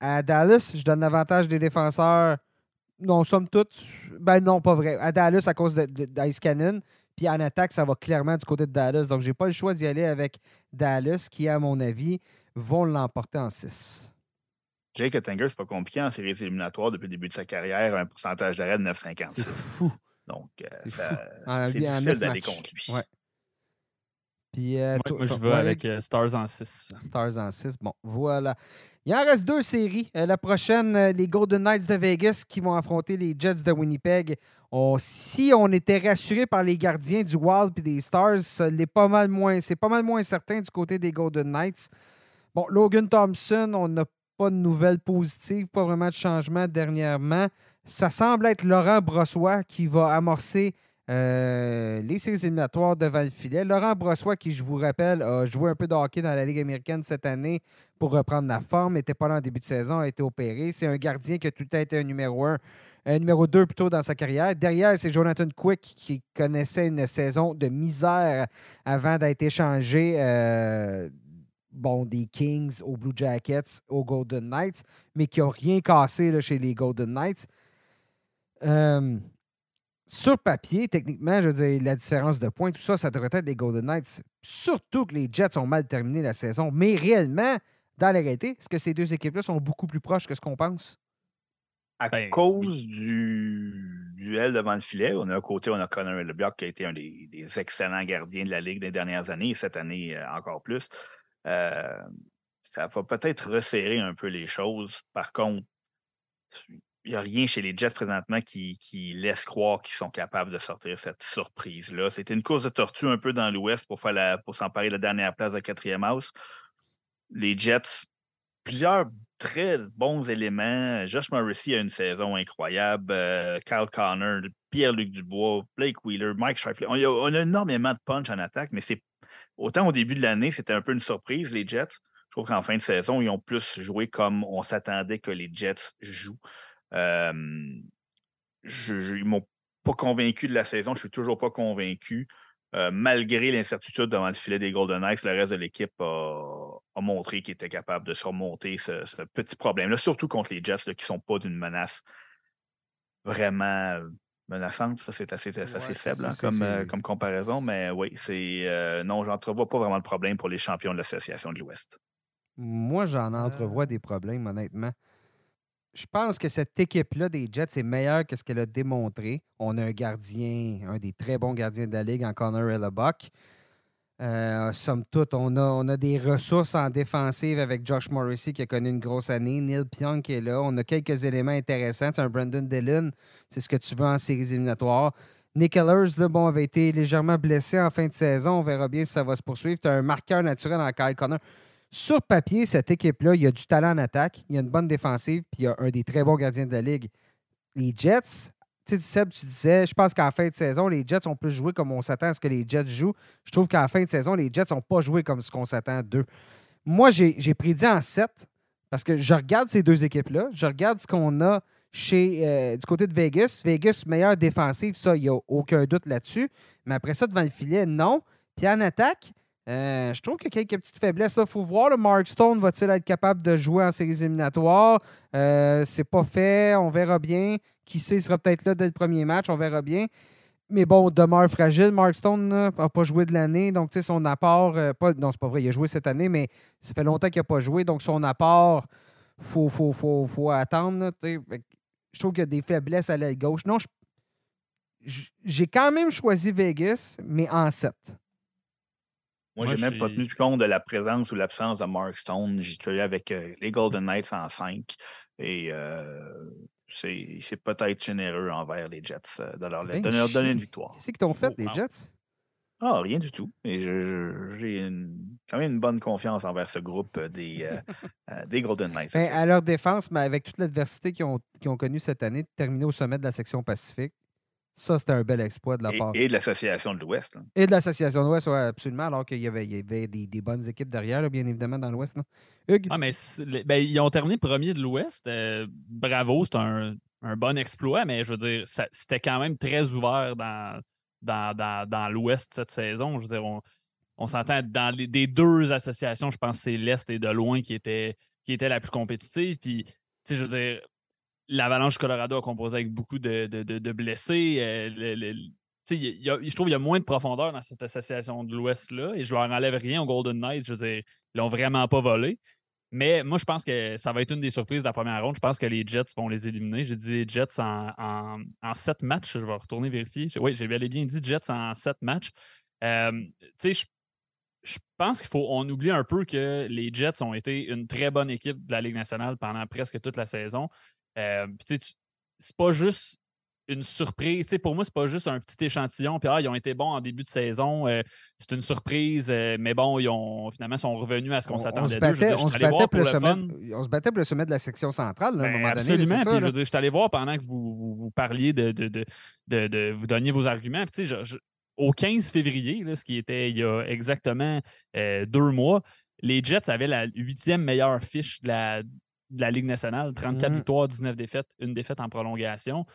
à Dallas, je donne l'avantage des défenseurs. Non, somme toute, ben non, pas vrai. À Dallas à cause d'Ice Cannon. Puis en attaque, ça va clairement du côté de Dallas. Donc, j'ai pas le choix d'y aller avec Dallas, qui, à mon avis, vont l'emporter en 6. Jake Ottinger, c'est pas compliqué en séries éliminatoires depuis le début de sa carrière, un pourcentage d'arrêt de C'est 9,56. fou. Donc, euh, C'est c'est difficile d'aller contre lui. Ouais. Puis, euh, toi- moi, je ouais, avec euh, Stars en 6. Stars en 6. Bon, voilà. Il en reste deux séries. Euh, la prochaine, euh, les Golden Knights de Vegas qui vont affronter les Jets de Winnipeg. Si on était rassuré par les gardiens du Wild et des Stars, ça l'est pas mal moins, c'est pas mal moins certain du côté des Golden Knights. Bon, Logan Thompson, on n'a pas de nouvelles positives, pas vraiment de changement dernièrement. Ça semble être Laurent Brossois qui va amorcer euh, les séries éliminatoires devant le filet. Laurent Brossois, qui, je vous rappelle, a joué un peu de hockey dans la Ligue américaine cette année pour reprendre la forme, n'était pas là en début de saison, a été opéré. C'est un gardien qui a tout le temps été un numéro un, un numéro 2 plutôt dans sa carrière. Derrière, c'est Jonathan Quick qui connaissait une saison de misère avant d'être échangé euh, bon, des Kings aux Blue Jackets, aux Golden Knights, mais qui n'a rien cassé là, chez les Golden Knights. Euh, sur papier, techniquement, je veux dire, la différence de points, tout ça, ça devrait être les Golden Knights. Surtout que les Jets ont mal terminé la saison. Mais réellement, dans la réalité, est-ce que ces deux équipes-là sont beaucoup plus proches que ce qu'on pense? À Ben, cause du duel devant le filet, on a un côté, on a Connor LeBlanc qui a été un des, des excellents gardiens de la Ligue des dernières années, et cette année euh, encore plus. Euh, ça va peut-être resserrer un peu les choses. Par contre, n'y a rien chez les Jets présentement qui, laisse croire qu'ils sont capables de sortir cette surprise-là. C'était une course de tortue un peu dans l'Ouest pour, s'emparer de la dernière place de quatrième house. Les Jets, plusieurs très bons éléments. Josh Morrissey a une saison incroyable. Euh, Kyle Connor, Pierre-Luc Dubois, Blake Wheeler, Mike Shifley. On, on a énormément de punch en attaque, mais c'est autant au début de l'année, c'était un peu une surprise, les Jets. Je trouve qu'en fin de saison, ils ont plus joué comme on s'attendait que les Jets jouent. Je, je- ils m'ont pas convaincu de la saison. Je suis toujours pas convaincu. Euh, malgré l'incertitude devant le filet des Golden Knights, le reste de l'équipe a, a montré qu'il était capable de surmonter ce, ce petit problème-là, surtout contre les Jets là, qui ne sont pas d'une menace vraiment menaçante. Ça, c'est assez, Ouais, faible hein, comme, euh, comparaison, mais oui, c'est euh, non, j'entrevois pas vraiment de problème pour les champions de l'Association de l'Ouest. Moi, j'en entrevois des problèmes, honnêtement. Je pense que cette équipe-là des Jets est meilleure que ce qu'elle a démontré. On a un gardien, un des très bons gardiens de la Ligue en Connor Hellebuck. Euh, somme toute, on a, on a des ressources en défensive avec Josh Morrissey qui a connu une grosse année. Neil Pionk qui est là. On a quelques éléments intéressants. C'est un Brandon Dillon. C'est ce que tu veux en séries éliminatoires. Nick là, bon, avait été légèrement blessé en fin de saison. On verra bien si ça va se poursuivre. Tu as un marqueur naturel en Kyle Connor. Sur papier, cette équipe-là, il y a du talent en attaque, il y a une bonne défensive, puis il y a un des très bons gardiens de la Ligue. Les Jets, tu sais, Seb, tu disais, je pense qu'en fin de saison, les Jets ont plus joué comme on s'attend à ce que les Jets jouent. Je trouve qu'en fin de saison, les Jets n'ont pas joué comme ce qu'on s'attend d'eux. Moi, j'ai prédit en 7 parce que je regarde ces deux équipes-là, je regarde ce qu'on a chez euh, du côté de Vegas. Vegas, meilleure défensive, ça, il n'y a aucun doute là-dessus. Mais après ça, devant le filet, non. Puis en attaque, euh, je trouve qu'il y a quelques petites faiblesses. Il faut voir, le Mark Stone va-t-il être capable de jouer en séries éliminatoires? Euh, c'est pas fait, on verra bien. Qui sait, il sera peut-être là dès le premier match, on verra bien. Mais bon, demeure fragile. Mark Stone n'a pas joué de l'année, donc son apport, euh, pas, non, c'est pas vrai, il a joué cette année, mais ça fait longtemps qu'il n'a pas joué, donc son apport, il faut, attendre. je trouve qu'il y a des faiblesses à l'aile gauche. Non, j'ai quand même choisi Vegas, mais en 7. Moi, Moi, j'ai même pas j'ai- tenu compte de la présence ou l'absence de Mark Stone. Suis allé avec euh, les Golden Knights en 5. Et euh, c'est peut-être généreux envers les Jets euh, de leur, Ben, de leur donner une victoire. Qu'est-ce qu'ils t'ont fait, les. Jets? Ah, rien du tout. Et j'ai quand même une bonne confiance envers ce groupe des, des Golden Knights. Ben, à leur défense, mais avec toute l'adversité qu'ils ont, qu ont connue cette année, de terminer au sommet de la section Pacifique, ça, c'était un bel exploit de la part. Et de l'Association de l'Ouest. Et de l'Association de l'Ouest, oui, absolument, alors qu'il y avait, il y avait des, des, bonnes équipes derrière, bien évidemment, dans l'Ouest. Hugues? Ah, mais ben, ils ont terminé premier de l'Ouest. Euh, bravo, c'est un, un, bon exploit, mais je veux dire, c'était quand même très ouvert dans, dans, dans, dans l'Ouest cette saison. Je veux dire, on, on s'entend dans les des deux associations, je pense que c'est l'Est et de loin qui était, qui était la plus compétitive. Puis, je veux dire, l'Avalanche Colorado a composé avec beaucoup de, de, blessés. Euh, je trouve qu'il y a moins de profondeur dans cette association de l'Ouest-là et je leur enlève rien aux Golden Knights. Je veux dire, ils l'ont vraiment pas volé. Mais moi, je pense que ça va être une des surprises de la première ronde. Je pense que les Jets vont les éliminer. J'ai dit Jets en, en, sept matchs. Je vais retourner vérifier. Oui, j'ai bien dit Jets en sept matchs. Euh, sais, je, pense qu'il faut. On oublie un peu que les Jets ont été une très bonne équipe de la Ligue nationale pendant presque toute la saison. Euh, c'est pas juste une surprise. pour moi, c'est pas juste un petit échantillon. Puis, ah, ils ont été bons en début de saison. Euh, c'est une surprise. Euh, mais bon, ils ont finalement sont revenus à ce qu'on s'attendait d'eux. On, se battait pour le sommet, on se battait pour le sommet de la section centrale, à un ben, moment absolument. donné. Absolument. je, je suis allé voir pendant que vous, vous, parliez de, de, de, vous donniez vos arguments. Puis, au 15 février, ce qui était il y a exactement deux mois, les Jets avaient la huitième meilleure fiche de la, de la Ligue nationale, 34 mmh. victoires, 19 défaites, une défaite en prolongation.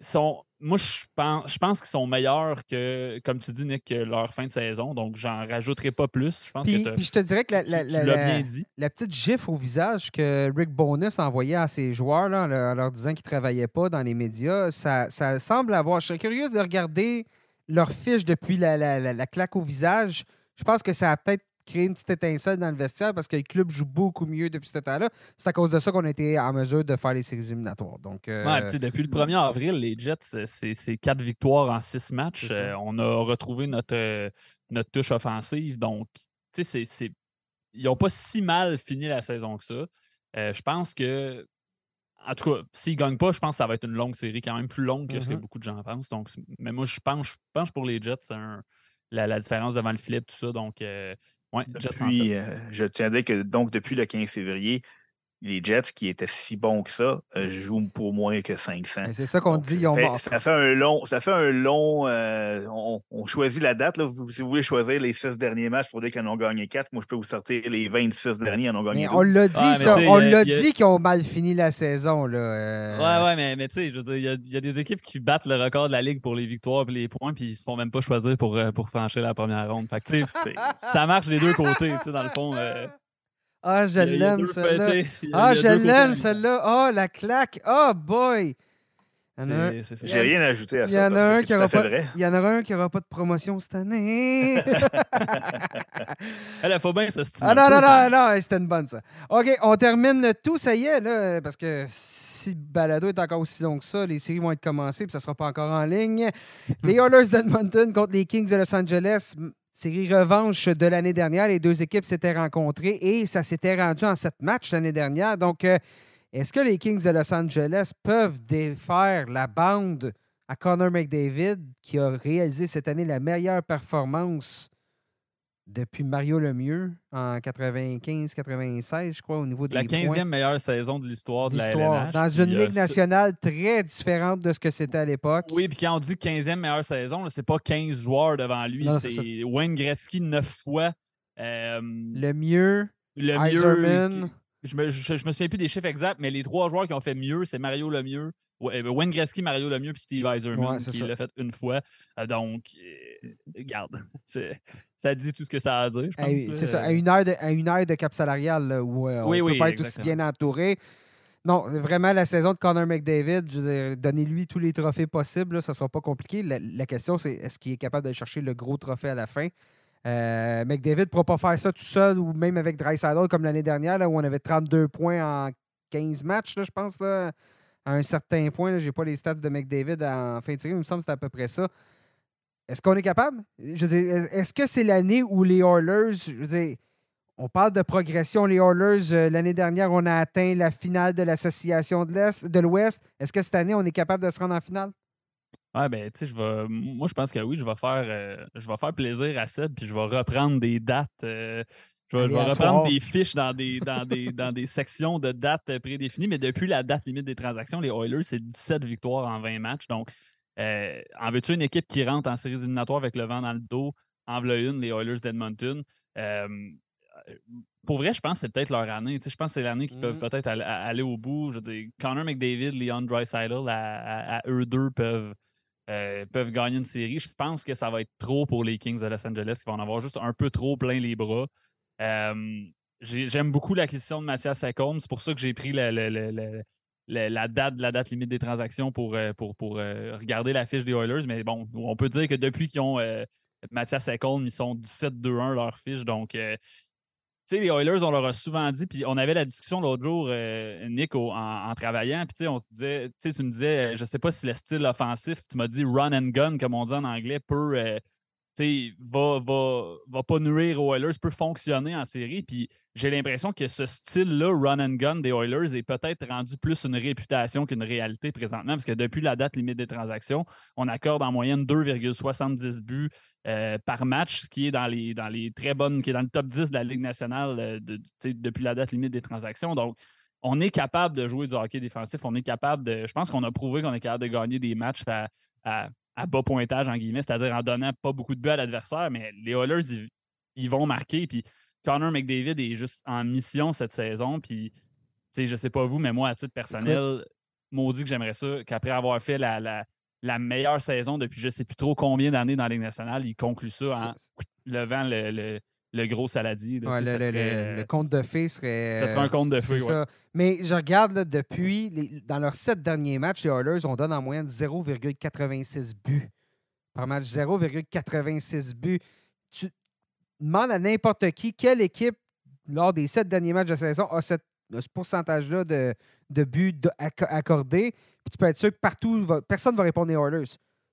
Sont, moi, je pense, je pense qu'ils sont meilleurs que, comme tu dis, Nick, que leur fin de saison. Donc, j'en rajouterai pas plus. Je pense puis, que puis je te dirais que la, la, la, la, petite gif au visage que Rick Bonus envoyait à ses joueurs là, en leur disant qu'ils ne travaillaient pas dans les médias, ça, ça semble avoir. Je serais curieux de regarder leur fiche depuis la, claque au visage. Je pense que ça a peut-être créer une petite étincelle dans le vestiaire parce que le club joue beaucoup mieux depuis ce temps-là. C'est à cause de ça qu'on a été en mesure de faire les séries éliminatoires. Donc, euh, depuis le 1er avril, les Jets, c'est quatre victoires en six matchs. Euh, on a retrouvé notre, euh, notre touche offensive. Donc, c'est, ils n'ont pas si mal fini la saison que ça. je pense que en tout cas, s'ils ne gagnent pas, je pense que ça va être une longue série, quand même plus longue que ce que mm-hmm. beaucoup de gens pensent. Donc, mais moi, je pense, je pense pour les Jets, c'est la, la, différence devant le flip, tout ça. Donc, Ouais, depuis, euh, je tiens à dire que donc depuis le 15 février, les Jets qui étaient si bons que ça euh, jouent pour moins que 500. C'est ça qu'on dit. Ça fait, ça fait, un long. Ça fait un long euh, on, choisit la date. Là. si vous voulez choisir les 6 derniers matchs pour dire qu'ils en ont gagné 4, moi je peux vous sortir les 26 derniers, ils en ont gagné On l'a dit, on l'a dit qu'ils ont mal fini la saison. Là, euh. Ouais, ouais, mais, mais tu sais, il y, a des équipes qui battent le record de la Ligue pour les victoires et les points, puis ils se font même pas choisir pour, pour franchir la première ronde. Fait que, ça marche des deux côtés, dans le fond. Ah, je l'aime, celle-là. Ah, je l'aime, celle-là. Ah, la claque. Oh, boy. J'ai rien ajouté à ça. Il y en a un qui aura pas. Il y en aura un qui n'aura pas de promotion cette année. Elle faut bien ça. Ah non, non, non, non, c'était une bonne ça. OK, on termine tout, ça y est, là, parce que si le balado est encore aussi long que ça, les séries vont être commencées, puis ça ne sera pas encore en ligne. Les Oilers d'Edmonton contre les Kings de Los Angeles. Série revanche de l'année dernière. Les deux équipes s'étaient rencontrées et ça s'était rendu en sept matchs l'année dernière. Donc, euh, est-ce que les Kings de Los Angeles peuvent défaire la bande à Connor McDavid, qui a réalisé cette année la meilleure performance depuis Mario Lemieux en 95-96, je crois, au niveau des La 15e meilleure saison de l'histoire de la LNH. Dans une ligue nationale très différente de ce que c'était à l'époque. Oui, puis quand on dit 15e meilleure saison, c'est pas 15 joueurs devant lui. C'est Wayne Gretzky neuf fois. Euh, le mieux. Le mieux. Je me, je, me souviens plus des chiffres exacts, mais les trois joueurs qui ont fait mieux, c'est Mario Lemieux, Wayne Gretzky, Mario Lemieux puis Steve Eiserman qui l'a fait une fois. Euh, donc, euh, regarde, ça dit tout ce que ça a à dire. C'est ça, à une heure de, à une heure de cap salarial où euh, on ne peut pas être aussi bien entouré. Non, vraiment, la saison de Connor McDavid, donnez-lui tous les trophées possibles, ça ne sera pas compliqué. La, question, c'est est-ce qu'il est capable d'aller chercher le gros trophée à la fin? McDavid ne pourra pas faire ça tout seul ou même avec Dreisaitl comme l'année dernière, où on avait 32 points en 15 matchs, je pense. Là à un certain point. Je n'ai pas les stats de McDavid en fin de série, il me semble que c'est à peu près ça. Est-ce qu'on est capable? est-ce que c'est l'année où les Oilers, je veux on parle de progression. Les Oilers, euh, l'année dernière, on a atteint la finale de l'association de l'Ouest. Est-ce que cette année, on est capable de se rendre en finale? Ouais, ben, tu sais, je vais. Moi, je pense que oui, je vais faire, euh, je vais faire plaisir à Seb, puis je vais reprendre des dates. euh, je, vais, je vais reprendre des fiches dans des, dans, des, dans des sections de dates prédéfinies, mais depuis la date limite des transactions, les Oilers, c'est 17 victoires en 20 matchs. Donc, euh, en veux-tu une équipe qui rentre en séries éliminatoires avec le vent dans le dos? En voilà une, les Oilers d'Edmonton? Euh, pour vrai, je pense que c'est peut-être leur année. Tu sais, je pense que c'est l'année qu'ils peuvent Mhm. peut-être aller, aller au bout. Je Connor McDavid, Leon Draisaitl, à, à- à eux deux peuvent, euh, peuvent gagner une série. Je pense que ça va être trop pour les Kings de Los Angeles, qui vont en avoir juste un peu trop plein les bras. J'ai- J'aime beaucoup l'acquisition de Mathias Ekholm. C'est pour ça que j'ai pris la date la date limite des transactions pour, euh, euh, regarder la fiche des Oilers. Mais bon, on peut dire que depuis qu'ils ont euh, Mathias Ekholm, ils sont 17-2-1 leur fiche. Donc, tu sais, les Oilers, on leur a souvent dit, puis on avait la discussion l'autre jour, Nick, en, travaillant, puis tu sais, on se disait, tu tu me disais, je sais pas si le style offensif, tu m'as dit run and gun, comme on dit en anglais, peut, va, va, va pas nuire aux Oilers, peut fonctionner en série, puis j'ai l'impression que ce style-là, run and gun des Oilers, est peut-être rendu plus une réputation qu'une réalité présentement, parce que depuis la date limite des transactions, on accorde en moyenne 2,70 buts euh, par match, ce qui est dans les, très bonnes, qui est dans le top 10 de la Ligue nationale euh, depuis la date limite des transactions. Donc, on est capable de jouer du hockey défensif. On est capable de. Je pense qu'on a prouvé qu'on est capable de gagner des matchs à- à bas pointage, en guillemets, c'est-à-dire en donnant pas beaucoup de buts à l'adversaire, mais les Oilers, ils, ils vont marquer. Puis Connor McDavid est juste en mission cette saison. Puis, tu sais, je sais pas vous, mais moi, à titre personnel, maudit que j'aimerais ça, qu'après avoir fait la, la, la meilleure saison depuis je sais plus trop combien d'années dans la Ligue nationale, il conclut ça en levant le, le- le gros saladier. là, Ouais, le, serait- le- le conte de fées serait. Ça serait un conte de fées, ouais. Mais je regarde là, depuis, les- dans leurs sept derniers matchs, les Oilers, on donne en moyenne 0,86 buts par match. 0,86 buts. Tu demandes à n'importe qui, quelle équipe, lors des sept derniers matchs de saison, a cette- ce pourcentage-là de, de buts accordés. Puis tu peux être sûr que partout, va- personne ne va répondre les Oilers.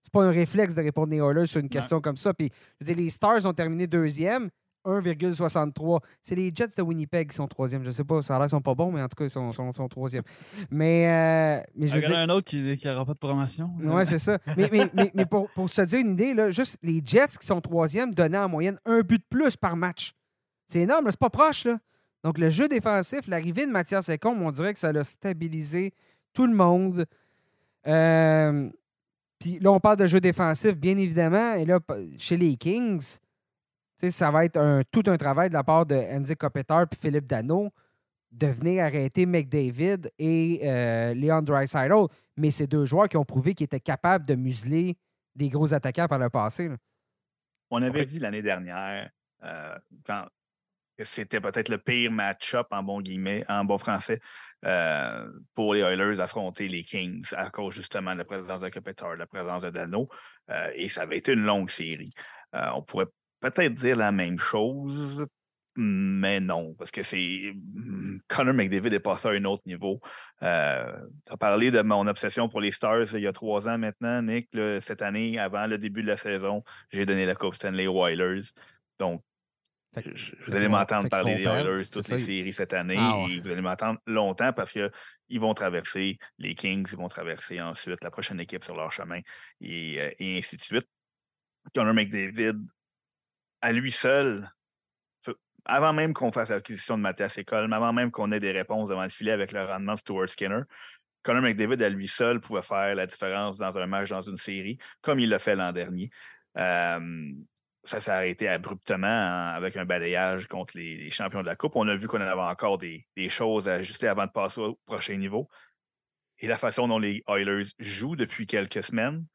C'est pas un réflexe de répondre les Oilers sur une question comme ça. Puis, je veux dire, les Stars ont terminé deuxième. 1,63. C'est les Jets de Winnipeg qui sont troisième. Je sais pas, ça a l'air qu'ils sont pas bons, mais en tout cas, ils sont, sont, sont troisième. Mais, euh, mais je Il veux y en dire... a un autre qui n'aura pas de promotion. Oui, c'est ça. Mais, mais, mais, mais pour, pour se dire une idée, là, juste les Jets qui sont troisième donnaient en moyenne un but de plus par match. C'est énorme, c'est pas proche. Là. Donc, le jeu défensif, l'arrivée de Mathias Ekholm, on dirait que ça a stabilisé tout le monde. Euh, Puis là, on parle de jeu défensif, bien évidemment. Et là, chez les Kings, ça va être un, tout un travail de la part de Andy Kopitar et Philippe Dano de venir arrêter McDavid et euh, Leon Draisaitl. Mais c'est deux joueurs qui ont prouvé qu'ils étaient capables de museler des gros attaquants par le passé. là. On avait Ouais. dit l'année dernière euh, quand, que c'était peut-être le pire match-up en bon guillemets, en bon français, euh, pour les Oilers affronter les Kings à cause justement de la présence de Kopitar, de la présence de Dano. euh, et ça avait été une longue série. Euh, on pourrait peut-être dire la même chose, mais non, parce que c'est. Connor McDavid est passé à un autre niveau. Euh, tu as parlé de mon obsession pour les Stars il y a trois ans maintenant, Nick. là, cette année, avant le début de la saison, j'ai donné la Coupe Stanley aux Oilers. Donc, que- je- vous allez m'entendre parler des Oilers toutes ça, les séries cette année Ah ouais. et vous allez m'entendre longtemps parce qu'ils vont traverser les Kings, ils vont traverser ensuite la prochaine équipe sur leur chemin et, euh, et ainsi de suite. Connor McDavid, à lui seul, avant même qu'on fasse l'acquisition de Mathias École, avant même qu'on ait des réponses devant le filet avec le rendement de Stuart Skinner, Connor McDavid à lui seul pouvait faire la différence dans un match, dans une série, comme il l'a fait l'an dernier. Ça s'est arrêté abruptement hein, avec un balayage contre les, champions de la Coupe. On a vu qu'on avait encore des choses à ajuster avant de passer au prochain niveau. Et la façon dont les Oilers jouent depuis quelques semaines,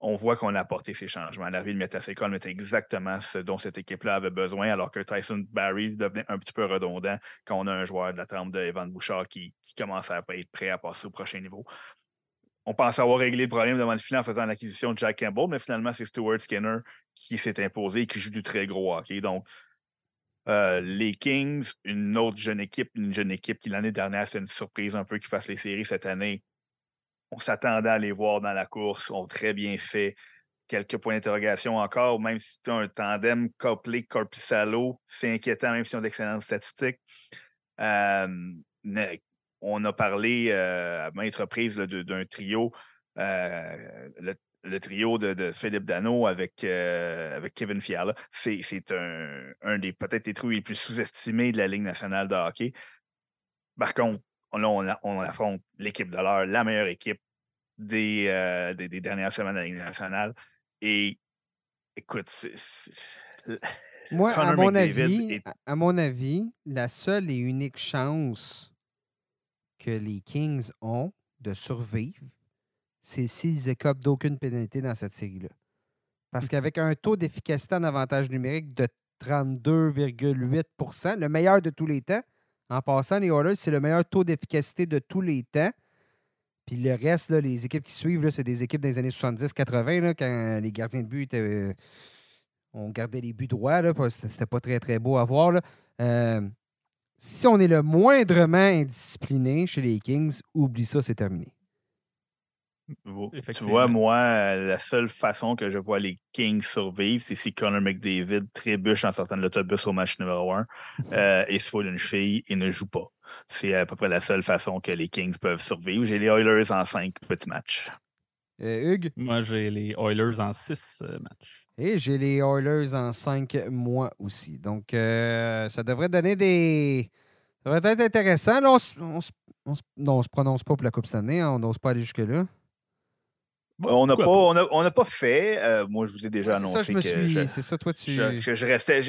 on voit qu'on a apporté ces changements. L'arrivée de Mathias Ekholm était exactement ce dont cette équipe-là avait besoin, alors que Tyson Barry devenait un petit peu redondant quand on a un joueur de la trempe de Evan Bouchard qui, commence à être prêt à passer au prochain niveau. On pensait avoir réglé le problème devant le filet en faisant l'acquisition de Jack Campbell, mais finalement, c'est Stuart Skinner qui s'est imposé et qui joue du très gros. Donc, euh, les Kings, une autre jeune équipe, une jeune équipe qui l'année dernière, c'est une surprise un peu qu'ils fassent les séries cette année. On s'attendait à les voir dans la course, ont très bien fait. Quelques points d'interrogation encore, même si tu as un tandem Copley-Corpissalo, c'est inquiétant, même si on a d'excellentes statistiques. Euh, on a parlé euh, à maintes reprises d'un trio. Euh, le, trio de, Philippe Dano avec, Kevin Fiala, c'est un, un des peut-être les trios les plus sous-estimés de la Ligue nationale de hockey. Par contre, là, on, affronte l'équipe de l'heure, la meilleure équipe des, euh, des, dernières semaines de la Ligue nationale. Et écoute, moi, à mon, avis, à mon avis, la seule et unique chance que les Kings ont de survivre, c'est s'ils écopent d'aucune pénalité dans cette série-là. Parce mmh. qu'avec un taux d'efficacité en avantage numérique de 32,8% le meilleur de tous les temps, en passant, les Oilers, c'est le meilleur taux d'efficacité de tous les temps. Puis le reste, les équipes qui suivent, c'est des équipes des années 70-80, quand les gardiens de but étaient. Euh, on gardait les buts droits, c'était pas très, très beau à voir. Euh, si on est le moindrement indiscipliné chez les Kings, oublie ça, c'est terminé. Tu vois, moi, la seule façon que je vois les Kings survivre, c'est si Connor McDavid trébuche en sortant de l'autobus au match numéro 1 euh, et se fout une cheville et ne joue pas. C'est à peu près la seule façon que les Kings peuvent survivre. J'ai les Oilers en 5 petits matchs. Euh, Hugues? Moi, j'ai les Oilers en 6 euh, matchs. Et j'ai les Oilers en 5 mois aussi. Donc, ça devrait donner des. Ça devrait être intéressant. Là, on, non, on se prononce pas pour la Coupe cette année. Hein. On n'ose pas aller jusque-là on n'a pas, on pas fait. Euh, moi, je vous ai déjà annoncé que. C'est ça, toi, tu. Je, restais.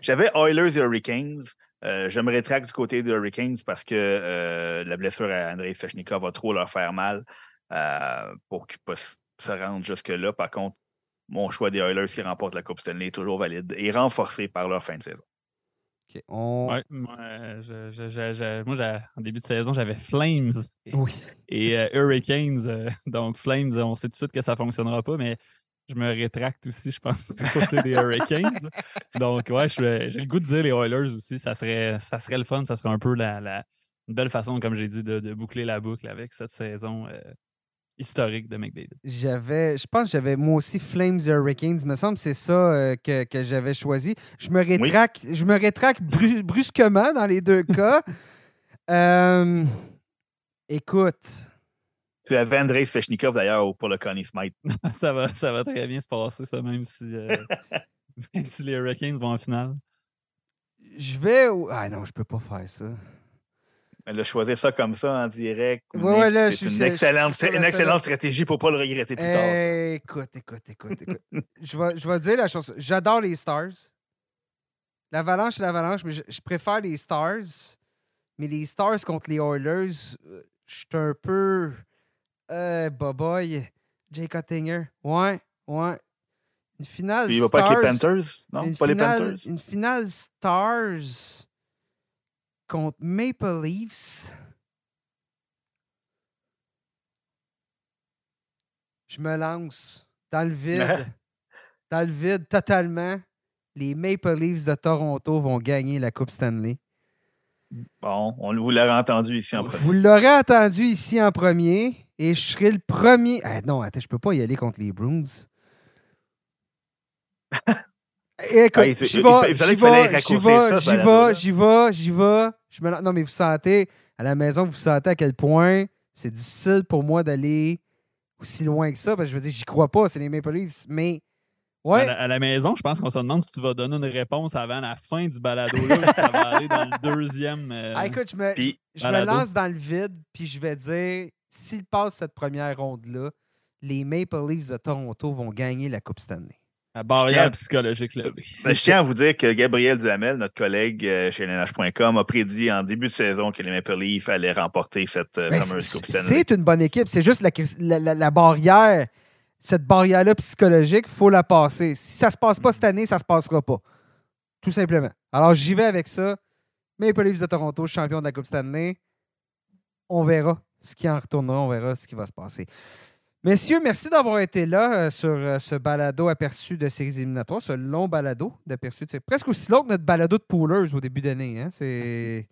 J'avais Oilers et Hurricanes. Euh, je me rétracte du côté des Hurricanes parce que euh, la blessure à Andrei Fechnikov va trop leur faire mal pour qu'ils puissent se rendre jusque-là. Par contre, mon choix des Oilers qui remportent la Coupe Stanley est toujours valide et renforcé par leur fin de saison. Ouais, moi, en début de saison, j'avais Flames et, euh, Hurricanes. Euh, donc, Flames, on sait tout de suite que ça ne fonctionnera pas, mais je me rétracte aussi, je pense, du côté des Hurricanes. Donc, ouais, j'ai le goût de dire les Oilers aussi. Ça serait, ça serait le fun, ça serait un peu la, une belle façon, comme j'ai dit, de, boucler la boucle avec cette saison. Euh, historique de McDavid. J'avais, je pense que j'avais moi aussi Flames Hurricanes. Il me semble que c'est ça euh, que, j'avais choisi. Je me rétracte, je me rétracte brusquement dans les deux cas. Euh, écoute. Tu avais Andrei Svechnikov d'ailleurs pour le Connie Smite. ça, va, ça va très bien se passer, ça, même si, euh, même si les Hurricanes vont en finale. Je vais. Ah non, je peux pas faire ça. Le choisir ça comme ça en direct, c'est une, excellente, une excellente stratégie pour ne pas le regretter plus tard. Écoute, écoute, écoute, écoute. je, vais, je vais dire la chose. J'adore les Stars. L'Avalanche, c'est l'Avalanche, mais je, préfère les Stars. Mais les Stars contre les Oilers, euh, je suis un peu. Euh, boy. Jay Cuttinger. Ouais, ouais. Une finale. il va pas avec les Panthers? Non, pas les Panthers? Une finale Stars contre Maple Leafs. Je me lance dans le vide. dans le vide totalement. Les Maple Leafs de Toronto vont gagner la Coupe Stanley. Bon, on vous l'aurait entendu ici en premier. Vous l'aurez entendu ici en premier et je serai le premier. Ah non, attends, je peux pas y aller contre les Bruins. Écoute, j'y vais, j'y vais, j'y vais, j'y vais, j'y vais, j'y vais. Non, mais vous sentez, à la maison, vous sentez à quel point c'est difficile pour moi d'aller aussi loin que ça. Parce que je veux dire, j'y crois pas, c'est les Maple Leafs. Mais, ouais. À la, maison, je pense qu'on se demande si tu vas donner une réponse avant la fin du balado. Là, ça va aller dans le deuxième. Euh, ah, écoute, je me, je me lance dans le vide, puis je vais dire, s'ils passent cette première ronde-là, les Maple Leafs de Toronto vont gagner la Coupe Stanley. La barrière psychologique levée. Ben, je tiens à vous dire que Gabriel Duhamel, notre collègue euh, chez LNH.com, a prédit en début de saison que les Maple Leafs allaient remporter cette euh, ben, fameuse Coupe C'est une bonne équipe. C'est juste la, barrière, cette barrière-là psychologique, il faut la passer. Si ça ne se passe pas cette année, ça ne se passera pas. Tout simplement. Alors, j'y vais avec ça. Maple Leafs de Toronto, champion de la Coupe Stanley. On verra ce qui en retournera. On verra ce qui va se passer. Messieurs, merci d'avoir été là euh, sur euh, ce balado aperçu de séries éliminatoires, ce long balado d'aperçu. C'est presque aussi long que notre balado de poolers au début d'année. Hein? C'est.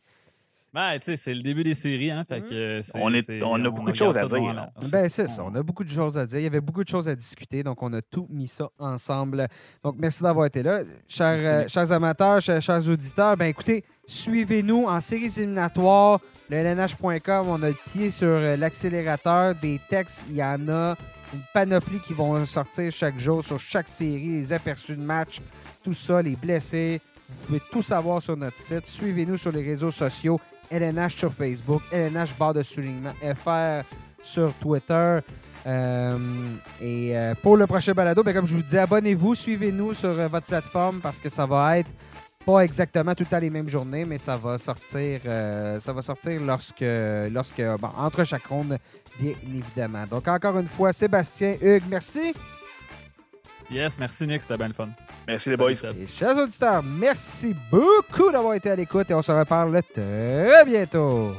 Ben, tu sais, c'est le début des séries, hein? Fait que on, est, on, a beaucoup de choses à dire. Ben, c'est ça. On a beaucoup de choses à dire. Il y avait beaucoup de choses à discuter, donc on a tout mis ça ensemble. Donc, merci d'avoir été là. Chers, euh, chers amateurs, chers, chers, auditeurs, ben écoutez, suivez-nous en séries éliminatoires, le LNH.com. On a le pied sur euh, l'accélérateur. Des textes, il y en a une panoplie qui vont sortir chaque jour sur chaque série, les aperçus de match, tout ça, les blessés. Vous pouvez tout savoir sur notre site. Suivez-nous sur les réseaux sociaux. LNH sur Facebook, LNH barre de soulignement FR sur Twitter. Euh, et euh, pour le prochain balado, ben, comme je vous dis, abonnez-vous, suivez-nous sur euh, votre plateforme parce que ça va être pas exactement tout le les mêmes journées, mais ça va sortir, ça va sortir lorsque, lorsque entre chaque ronde, bien évidemment. Donc encore une fois, Sébastien, Hugues, merci. Yes, merci Nick, c'était bien le fun. Merci les boys. Et chers auditeurs, merci beaucoup d'avoir été à l'écoute et on se reparle très bientôt.